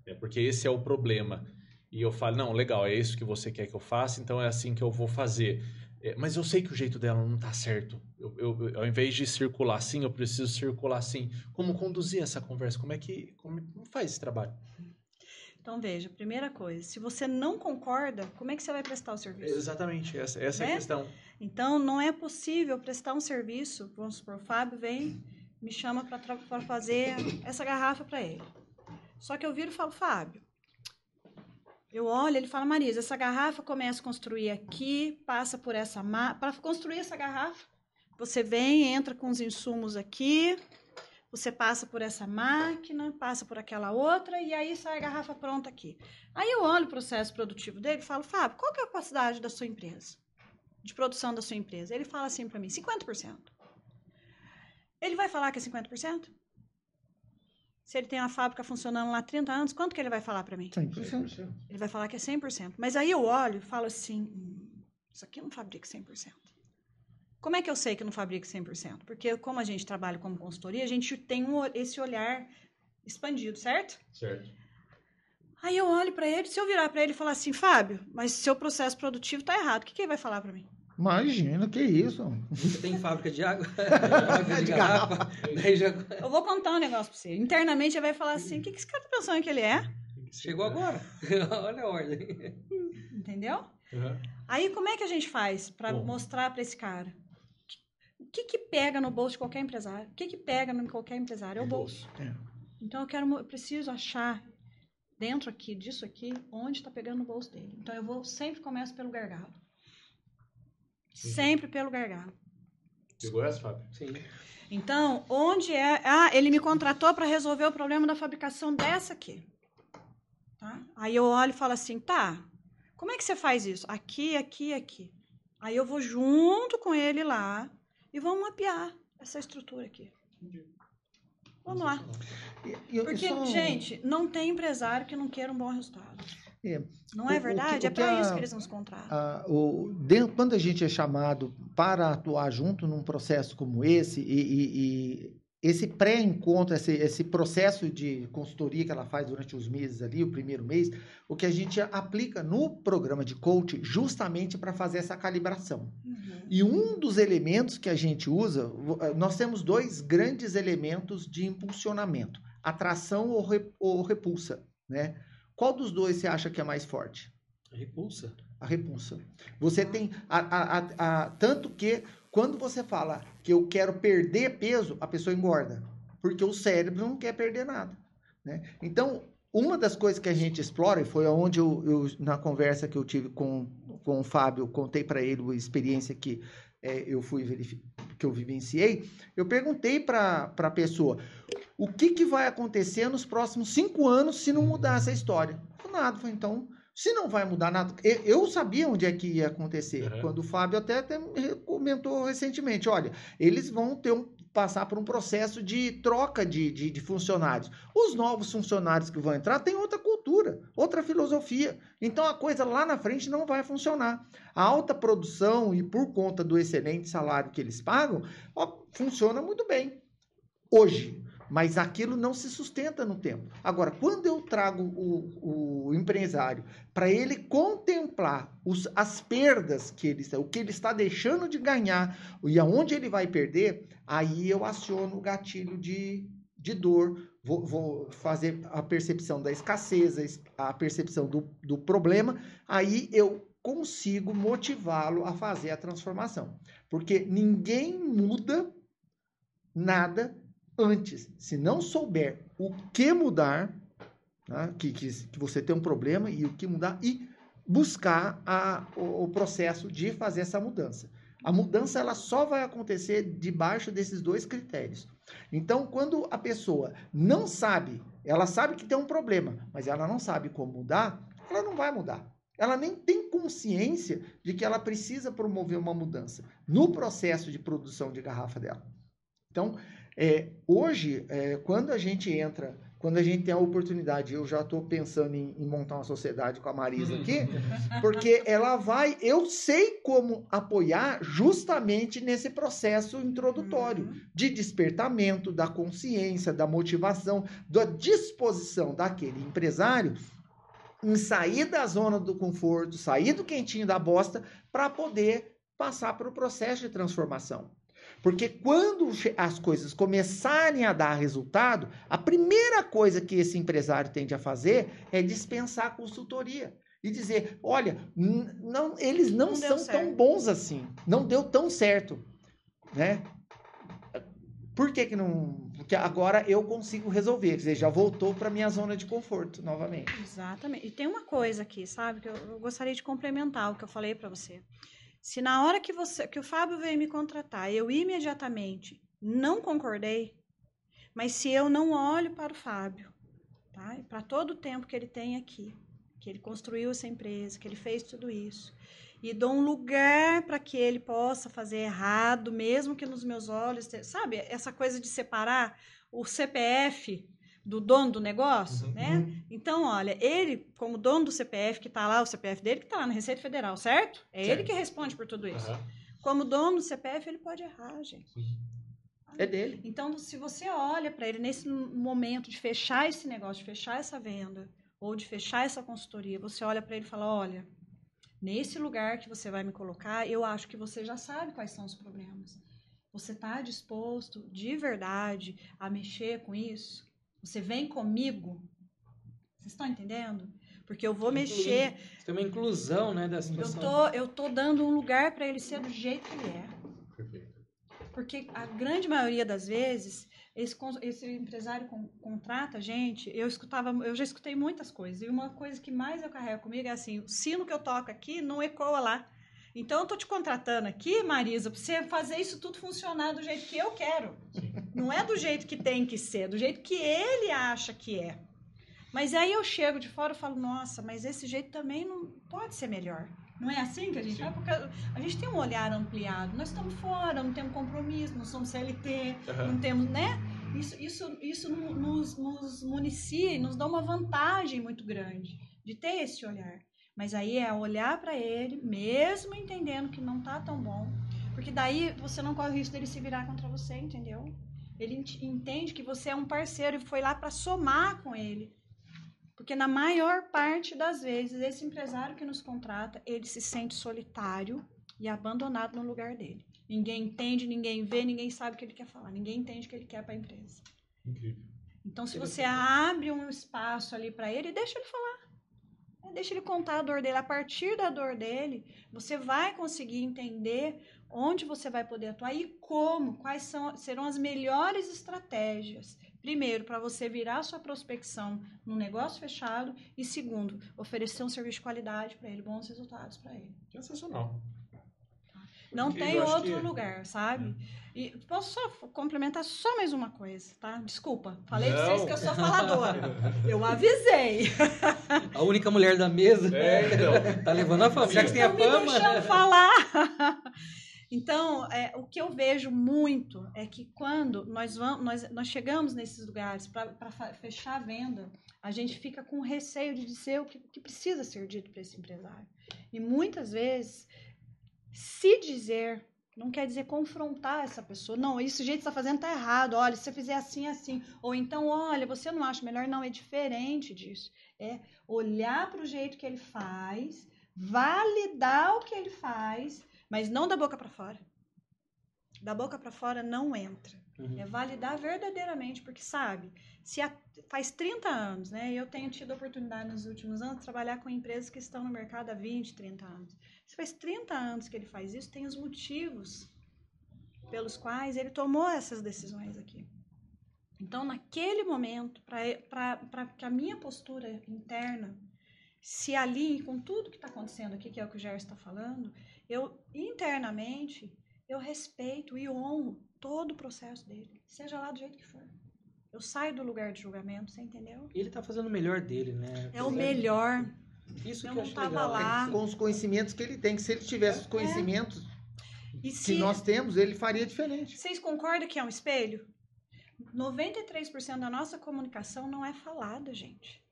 É porque esse é o problema. e eu falo, não, legal, é isso que você quer que eu faça, então é assim que eu vou fazer. É, mas eu sei que o jeito dela não tá certo. Eu, eu, ao invés de circular assim, eu preciso circular assim. Como conduzir essa conversa? Como é que como, como faz esse trabalho? Então, veja, primeira coisa, se você não concorda, como é que você vai prestar o serviço? Exatamente, essa, essa é a Né? questão. Então, não é possível prestar um serviço, vamos supor, o Fábio vem, me chama para fazer essa garrafa para ele. Só que eu viro e falo, Fábio, eu olho, ele fala, Marisa, essa garrafa começa a construir aqui, passa por essa. Para construir essa garrafa, você vem, entra com os insumos aqui, você passa por essa máquina, passa por aquela outra, e aí sai a garrafa pronta aqui. Aí eu olho o processo produtivo dele e falo, Fábio, qual que é a capacidade da sua empresa? De produção da sua empresa? Ele fala assim para mim, 50%. Ele vai falar que é 50%? Se ele tem uma fábrica funcionando lá há 30 anos, quanto que ele vai falar para mim? 100%. Ele vai falar que é 100%. Mas aí eu olho e falo assim: hum, isso aqui não fabrica 100%. Como é que eu sei que não fabrica 100%? Porque, como a gente trabalha como consultoria, a gente tem um, esse olhar expandido, certo? Certo. Aí eu olho para ele, se eu virar para ele e falar assim: Fábio, mas seu processo produtivo está errado, o que, que ele vai falar para mim? Imagina, que isso. Você tem fábrica de água, fábrica de De garrafa. Já Eu vou contar um negócio para você. Internamente ele vai falar assim: o que, que esse cara tá pensando que ele é? chegou agora. Olha a ordem. Entendeu? Uhum. Aí como é que a gente faz para mostrar para esse cara? O que, que pega no bolso de qualquer empresário? O que, que pega em qualquer empresário? É o bolso. É. Então eu quero, eu preciso achar dentro aqui disso aqui onde está pegando no bolso dele. Então eu vou sempre começo pelo gargalo. Sempre pelo gargalo. Pegou essa, Fábio? Sim. Então, onde é. Ah, ele me contratou para resolver o problema da fabricação dessa aqui. Tá? Aí eu olho e falo assim: tá, como é que você faz isso? Aqui, aqui, aqui. Aí eu vou junto com ele lá e vamos mapear essa estrutura aqui. Vamos lá. Porque, gente, não tem empresário que não queira um bom resultado. É. Não é o verdade? que- é o que para isso que eles nos contratam. O, dentro, quando a gente é chamado para atuar junto num processo como esse, e, e- e esse pré-encontro, esse, esse processo de consultoria que ela faz durante os meses ali, o primeiro mês, o que a gente aplica no programa de coach justamente para fazer essa calibração. Uhum. E um dos elementos que a gente usa, eh, nós temos dois grandes elementos de impulsionamento: atração ou, re- ou repulsa, né? Qual dos dois você acha que é mais forte? Repulsa. A repulsa. Você tem. A, a- a- a- tanto que quando você fala que eu quero perder peso, a pessoa engorda. Porque o cérebro não quer perder nada. Né? Então, uma das coisas que a gente explora, e foi onde eu, eu- na conversa que eu tive com, com o Fábio, contei para ele a experiência que eh, eu fui que eu vivenciei, eu perguntei para a pessoa o que, que vai acontecer nos próximos cinco anos se não mudar essa história. Nada, Falei, então se não vai mudar nada, eu, sabia onde é que ia acontecer. Uhum. Quando o Fábio até, até me comentou recentemente, olha, eles vão ter um, passar por um processo de troca de, de, de funcionários. Os novos funcionários que vão entrar têm outra cultura, outra filosofia. Então a coisa lá na frente não vai funcionar. A alta produção e por conta do excelente salário que eles pagam, ó, funciona muito bem hoje. Mas aquilo não se sustenta no tempo. Agora, quando eu trago o, o empresário para ele contemplar os- as perdas que ele o que ele está deixando de ganhar e aonde ele vai perder, aí eu aciono o gatilho de, de dor, vou, vou fazer a percepção da escassez, a es- a percepção do, do problema, aí eu consigo motivá-lo a fazer a transformação. Porque ninguém muda nada antes. Se não souber o que mudar, né, que, que, que você tem um problema e o que mudar, e buscar a, o, o processo de fazer essa mudança. A mudança ela só vai acontecer debaixo desses dois critérios. Então, quando a pessoa não sabe, ela sabe que tem um problema, mas ela não sabe como mudar, ela não vai mudar. Ela nem tem consciência de que ela precisa promover uma mudança no processo de produção de garrafa dela. Então, é, hoje, é, quando a gente entra, quando a gente tem a oportunidade, eu já estou pensando em, em montar uma sociedade com a Marisa aqui, porque ela vai, eu sei como apoiar justamente nesse processo introdutório Uhum. de despertamento da consciência, da motivação, da disposição daquele empresário em sair da zona do conforto, sair do quentinho da bosta, para poder passar para o processo de transformação. Porque quando as coisas começarem a dar resultado, a primeira coisa que esse empresário tende a fazer é dispensar a consultoria e dizer: olha, não, eles não, não são tão bons assim, não deu tão certo, né? Por que, que não. Porque agora eu consigo resolver, quer dizer, já voltou para minha zona de conforto novamente. Exatamente. E tem uma coisa aqui, sabe, que eu, eu gostaria de complementar o que eu falei para você. Se na hora que você que o Fábio veio me contratar, eu imediatamente não concordei, mas se eu não olho para o Fábio, tá? Para todo o tempo que ele tem aqui, que ele construiu essa empresa, que ele fez tudo isso, e dou um lugar para que ele possa fazer errado, mesmo que nos meus olhos, sabe? Essa coisa de separar o CPF do dono do negócio, uhum. né? Uhum. Então, olha, ele, como dono do CPF, que está lá, o CPF dele que está lá na Receita Federal, certo? É certo. ele que responde por tudo isso. Uhum. Como dono do CPF, ele pode errar, gente. É dele. Então, se você olha para ele nesse momento de fechar esse negócio, de fechar essa venda, ou de fechar essa consultoria, você olha para ele e fala: olha, nesse lugar que você vai me colocar, eu acho que você já sabe quais são os problemas. Você está disposto de verdade a mexer com isso? Você vem comigo? Vocês estão entendendo? Porque eu vou mexer. Tem uma inclusão, né, da situação. Eu tô, eu tô dando um lugar para ele ser do jeito que ele é. Perfeito. Porque a grande maioria das vezes esse, esse empresário com, contrata gente. Eu escutava, eu já escutei muitas coisas. E uma coisa que mais eu carrego comigo é assim: o sino que eu toco aqui não ecoa lá. Então, eu tô te contratando aqui, Marisa, para você fazer isso tudo funcionar do jeito que eu quero. Sim. Não é do jeito que tem que ser, do jeito que ele acha que é. Mas aí eu chego de fora e falo, nossa, mas esse jeito também não pode ser melhor. Não é assim que a gente faz? Porque a gente tem um olhar ampliado. Nós estamos fora, não temos compromisso, não somos CLT, uhum. não temos, né? Isso, isso, isso nos, nos municia e nos dá uma vantagem muito grande de ter esse olhar. Mas aí é olhar para ele, mesmo entendendo que não tá tão bom, porque daí você não corre o risco dele se virar contra você, entendeu? Ele entende que você é um parceiro e foi lá para somar com ele. Porque na maior parte das vezes, esse empresário que nos contrata, ele se sente solitário e abandonado no lugar dele. Ninguém entende, ninguém vê, ninguém sabe o que ele quer falar, ninguém entende o que ele quer para a empresa. Incrível. Então, se você abre um espaço ali para ele, deixa ele falar. Deixa ele contar a dor dele. A partir da dor dele, você vai conseguir entender onde você vai poder atuar e como, quais são, serão as melhores estratégias. Primeiro, para você virar sua prospecção num negócio fechado e segundo, oferecer um serviço de qualidade para ele, bons resultados para ele. Sensacional. Não tem outro que... lugar, sabe? É. E posso só complementar só mais uma coisa, tá? Desculpa, falei Não. pra vocês que eu sou faladora. eu avisei. A única mulher da mesa. É, então. tá levando a fama. Já que tem a fama. Me deixando falar. Então, é, o que eu vejo muito é que quando nós, vamos, nós, nós chegamos nesses lugares para fechar a venda, a gente fica com receio de dizer o que, que precisa ser dito para esse empresário. E muitas vezes se dizer não quer dizer confrontar essa pessoa. Não, esse jeito que você está fazendo está errado. Olha, se você fizer assim, assim. Ou então, olha, você não acha melhor? Não, é diferente disso. É olhar para o jeito que ele faz, validar o que ele faz, mas não da boca para fora. Da boca para fora não entra. Uhum. É validar verdadeiramente, porque sabe, se há, faz 30 anos, né? Eu tenho tido a oportunidade nos últimos anos de trabalhar com empresas que estão no mercado há 20, 30 anos. Se faz 30 anos que ele faz isso, tem os motivos pelos quais ele tomou essas decisões aqui. Então, naquele momento, para que a minha postura interna se alinhe com tudo que está acontecendo aqui, que é o que o Gerson está falando, eu internamente eu respeito e honro todo o processo dele, seja lá do jeito que for. Eu saio do lugar de julgamento, você entendeu? Ele está fazendo o melhor dele, né? É o melhor. Isso eu que eu não tava lá. Com os conhecimentos que ele tem, que se ele tivesse os é. conhecimentos é. que nós temos, ele faria diferente. Vocês concordam que é um espelho? 93% da nossa comunicação não é falada, gente.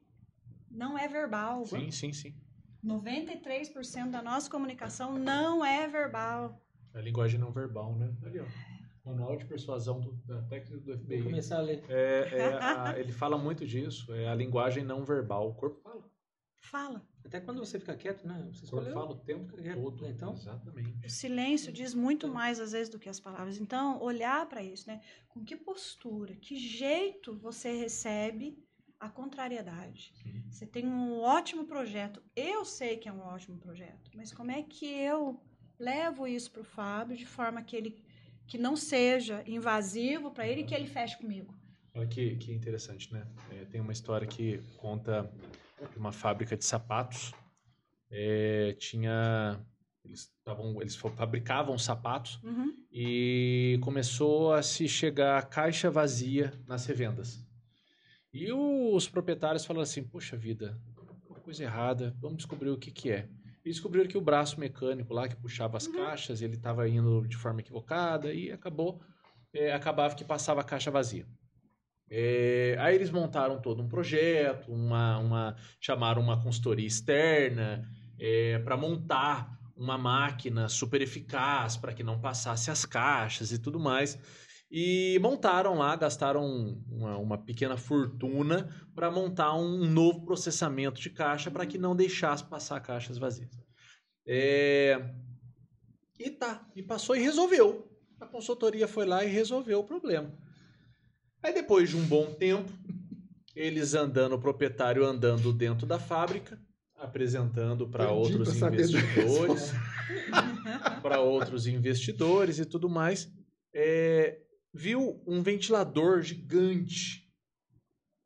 Não é verbal. Sim, sim, sim. 93% da nossa comunicação não é verbal. É a linguagem não verbal, né? Ali, ó. Manual de persuasão do, da técnica do FBI. Vou começar a ler. É, é a, ele fala muito disso. É a linguagem não verbal. O corpo fala. Fala. Até quando você fica quieto, né? Você escolheu. fala o tempo quieto, todo. né? Então, Exatamente. O silêncio diz muito mais às vezes do que as palavras. Então, olhar para isso, né? Com que postura, que jeito você recebe a contrariedade. Sim. Você tem um ótimo projeto. Eu sei que é um ótimo projeto, mas como é que eu levo isso para o Fábio de forma que ele que não seja invasivo para ele e que ele feche comigo? Olha que, que interessante, né? É, tem uma história que conta uma fábrica de sapatos. É, tinha. Eles, tavam, eles fa- fabricavam sapatos Uhum. e começou a se chegar caixa vazia nas revendas. E os proprietários falaram assim: Poxa vida, coisa errada, vamos descobrir o que, que é. E descobriram que o braço mecânico lá que puxava as caixas, ele estava indo de forma equivocada e acabou, é, acabava que passava a caixa vazia. É, aí eles montaram todo um projeto, uma, uma- chamaram uma consultoria externa para montar uma máquina super eficaz para que não passasse as caixas e tudo mais. E montaram lá, gastaram uma, uma pequena fortuna para montar um novo processamento de caixa para que não deixasse passar caixas vazias. É, E tá, e passou e resolveu. A consultoria foi lá e resolveu o problema. Aí depois de um bom tempo, eles andando, o proprietário andando dentro da fábrica, apresentando para outros investidores, para outros investidores e tudo mais, é, viu um ventilador gigante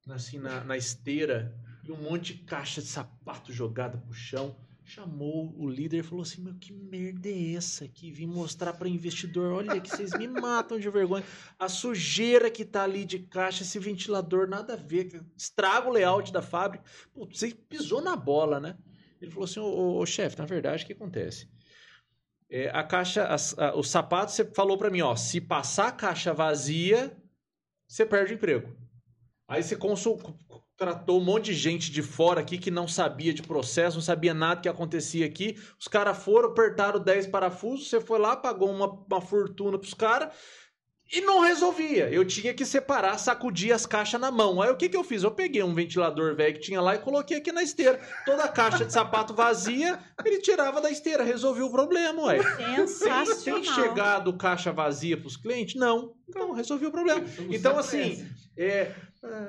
assim na, na esteira e um monte de caixa de sapato jogada pro chão. Chamou o líder e falou assim: Meu, que merda é essa aqui? Vim mostrar para investidor. Olha que vocês me matam de vergonha. A sujeira que tá ali de caixa, esse ventilador, nada a ver. que Estraga o layout da fábrica. Pô, você pisou na bola, né? Ele falou assim: Ô, ô, ô, chefe, na verdade, o que acontece? É, a caixa, as- a- o sapato, você falou para mim: ó, se passar a caixa vazia, você perde o emprego. Aí você consul- contratou um monte de gente de fora aqui que não sabia de processo, não sabia nada que acontecia aqui. Os caras foram, apertaram 10 parafusos, você foi lá, pagou uma, uma fortuna pros caras e não resolvia. Eu tinha que separar, sacudir as caixas na mão. Aí o que, que eu fiz? Eu peguei um ventilador velho que tinha lá e coloquei aqui na esteira. Toda a caixa de sapato vazia, ele tirava da esteira, resolveu o problema, ué. Sensacional. tem chegado caixa vazia pros clientes? Não. Então, resolvi o problema. Então, assim, é,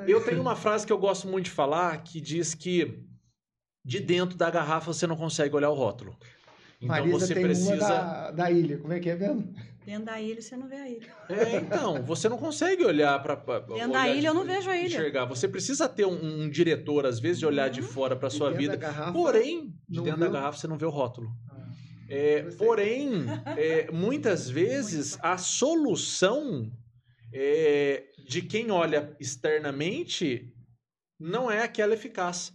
eu tenho uma frase que eu gosto muito de falar que diz que de dentro da garrafa você não consegue olhar o rótulo. Então Marisa você tem precisa. uma da, da ilha. Como é que é mesmo? Dentro da ilha você não vê a ilha. É, então, você não consegue olhar para. Dentro da ilha eu não vejo a ilha. Enxergar. Você precisa ter um, um diretor, às vezes, de olhar de Uhum. de para sua dentro vida. da garrafa, Porém, de dentro da viu? garrafa você não vê o rótulo. Ah, É, porém, é, muitas vezes a solução é, de quem olha externamente não é aquela eficaz.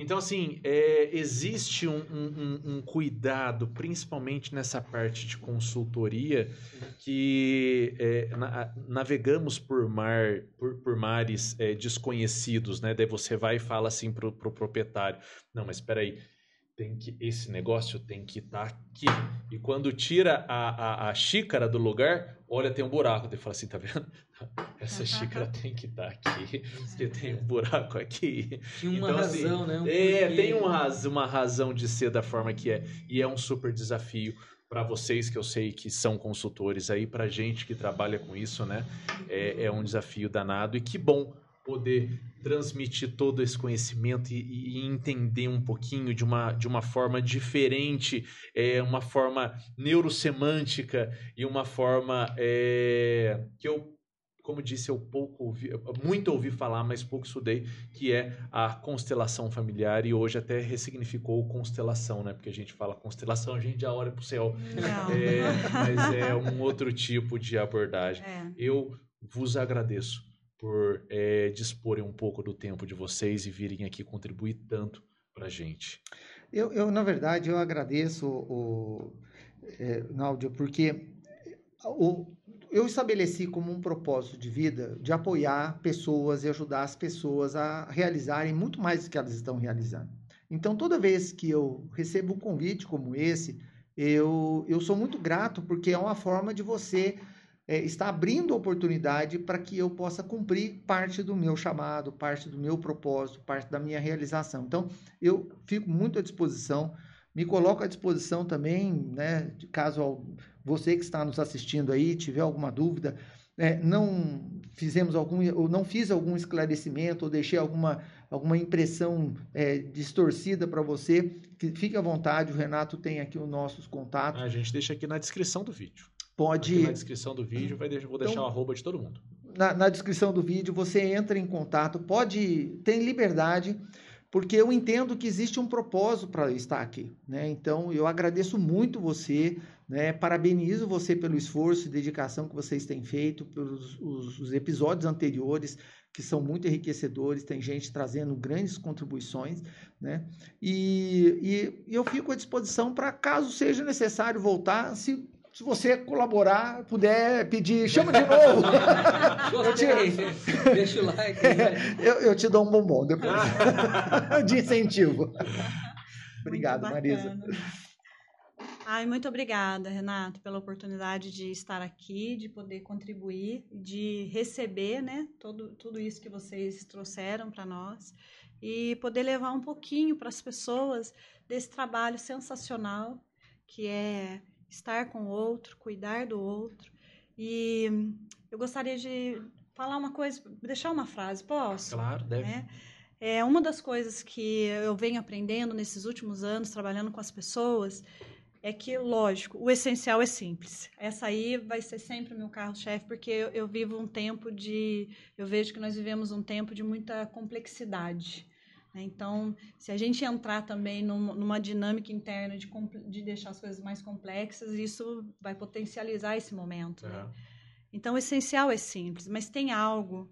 Então, assim, é, existe um, um- um- cuidado, principalmente nessa parte de consultoria, que é, na- navegamos por, mar, por, por mares é, desconhecidos, né? Daí você vai e fala assim pro, pro proprietário, não, mas espera aí, tem que esse negócio tem que estar aqui. E quando tira a, a, a xícara do lugar, olha, tem um buraco. Ele fala assim, tá vendo? Essa xícara tem que estar aqui, porque tem um buraco aqui. Tinha uma Então, assim, razão, né? Um É, porquê. tem um raz- uma razão de ser da forma que é. E é um super desafio para vocês que eu sei que são consultores aí, para gente que trabalha com isso, né? É, é um desafio danado. E que bom poder transmitir todo esse conhecimento e, e entender um pouquinho de uma, de uma forma diferente, é, uma forma neurosemântica e uma forma é, que eu, como disse, eu pouco ouvi, muito ouvi falar, mas pouco estudei, que é a constelação familiar e hoje até ressignificou constelação, né? Porque a gente fala constelação, a gente já olha pro céu. Não. É, mas é um outro tipo de abordagem. É. Eu vos agradeço por é, disporem um pouco do tempo de vocês e virem aqui contribuir tanto pra gente. Eu, eu, na verdade, eu agradeço, o, é, Náudia, porque o, eu estabeleci como um propósito de vida de apoiar pessoas e ajudar as pessoas a realizarem muito mais do que elas estão realizando. Então, toda vez que eu recebo um convite como esse, eu, eu sou muito grato, porque é uma forma de você é, está abrindo oportunidade para que eu possa cumprir parte do meu chamado, parte do meu propósito, parte da minha realização. Então, eu fico muito à disposição, me coloco à disposição também, né, caso você que está nos assistindo aí tiver alguma dúvida, é, não fizemos algum, ou não fiz algum esclarecimento, ou deixei alguma, alguma impressão é, distorcida para você, que fique à vontade, o Renato tem aqui os nossos contatos. A gente deixa aqui na descrição do vídeo. Pode. Aqui na descrição do vídeo, vai deixar, vou deixar então, o arroba de todo mundo. Na, na descrição do vídeo, você entra em contato, pode, tem liberdade porque eu entendo que existe um propósito para estar aqui, né? Então eu agradeço muito você, né? Parabenizo você pelo esforço e dedicação que vocês têm feito, pelos os, os episódios anteriores que são muito enriquecedores, tem gente trazendo grandes contribuições, né? E, e, e eu fico à disposição para caso seja necessário voltar, se se você colaborar, puder pedir, chama de novo. Gostei. Te... Deixa o like. Né? Eu, eu, te dou um bombom depois. de incentivo. Obrigado, Marisa. Ai, muito obrigada, Renato, pela oportunidade de estar aqui, de poder contribuir, de receber, né, todo, tudo isso que vocês trouxeram para nós e poder levar um pouquinho para as pessoas desse trabalho sensacional que é estar com o outro, cuidar do outro. E eu gostaria de falar uma coisa, deixar uma frase, posso? Claro, deve. É, é uma das coisas que eu venho aprendendo nesses últimos anos, trabalhando com as pessoas, é que, lógico, o essencial é simples. Essa aí vai ser sempre o meu carro-chefe, porque eu, eu, vivo um tempo de. Eu vejo que nós vivemos um tempo de muita complexidade. Né? Então, se a gente entrar também numa dinâmica interna de, de deixar as coisas mais complexas, isso vai potencializar esse momento. Né? Então, o essencial é simples, mas tem algo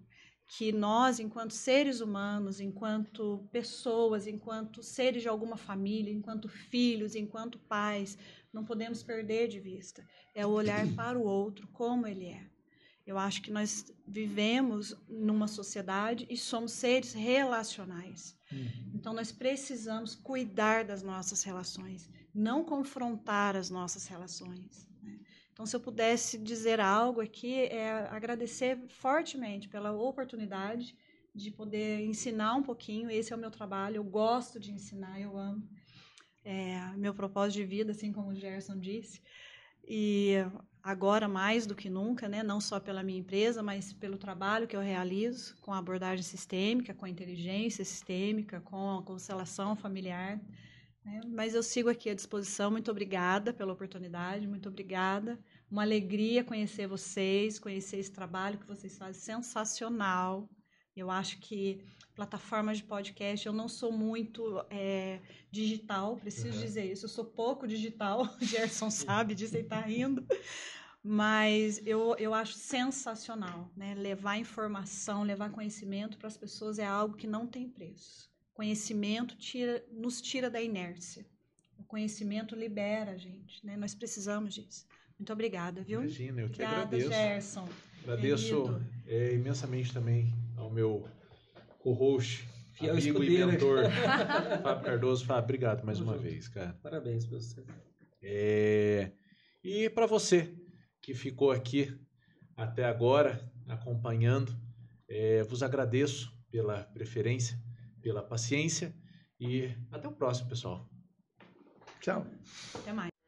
que nós, enquanto seres humanos, enquanto pessoas, enquanto seres de alguma família, enquanto filhos, enquanto pais, não podemos perder de vista. É o olhar para o outro como ele é. Eu acho que nós vivemos numa sociedade e somos seres relacionais. Uhum. Então, nós precisamos cuidar das nossas relações, não confrontar as nossas relações. Né? Então, se eu pudesse dizer algo aqui, é agradecer fortemente pela oportunidade de poder ensinar um pouquinho. Esse é o meu trabalho, eu gosto de ensinar, eu amo. É meu propósito de vida, assim como o Gerson disse. E agora mais do que nunca, né, não só pela minha empresa, mas pelo trabalho que eu realizo com a abordagem sistêmica, com a inteligência sistêmica, com a constelação familiar. Né? Mas eu sigo aqui à disposição. Muito obrigada pela oportunidade, muito obrigada. Uma alegria conhecer vocês, conhecer esse trabalho que vocês fazem sensacional. Eu acho que plataformas de podcast, eu não sou muito é, digital, preciso uhum. dizer isso. Eu sou pouco digital, o Gerson sabe disso, ele está rindo. Mas eu, eu acho sensacional, né? Levar informação, levar conhecimento para as pessoas é algo que não tem preço. Conhecimento tira, nos tira da inércia. O conhecimento libera a gente, né? Nós precisamos disso. Muito obrigada, viu? Imagina, eu que obrigada, agradeço. Gerson. Agradeço é, imensamente também ao meu co-host, amigo e mentor, Fábio Cardoso. Fábio, obrigado mais Vamos uma junto. vez, cara. Parabéns pra você. É... E para você que ficou aqui até agora acompanhando, é, vos agradeço pela preferência, pela paciência e até o próximo, pessoal. Tchau. Até mais.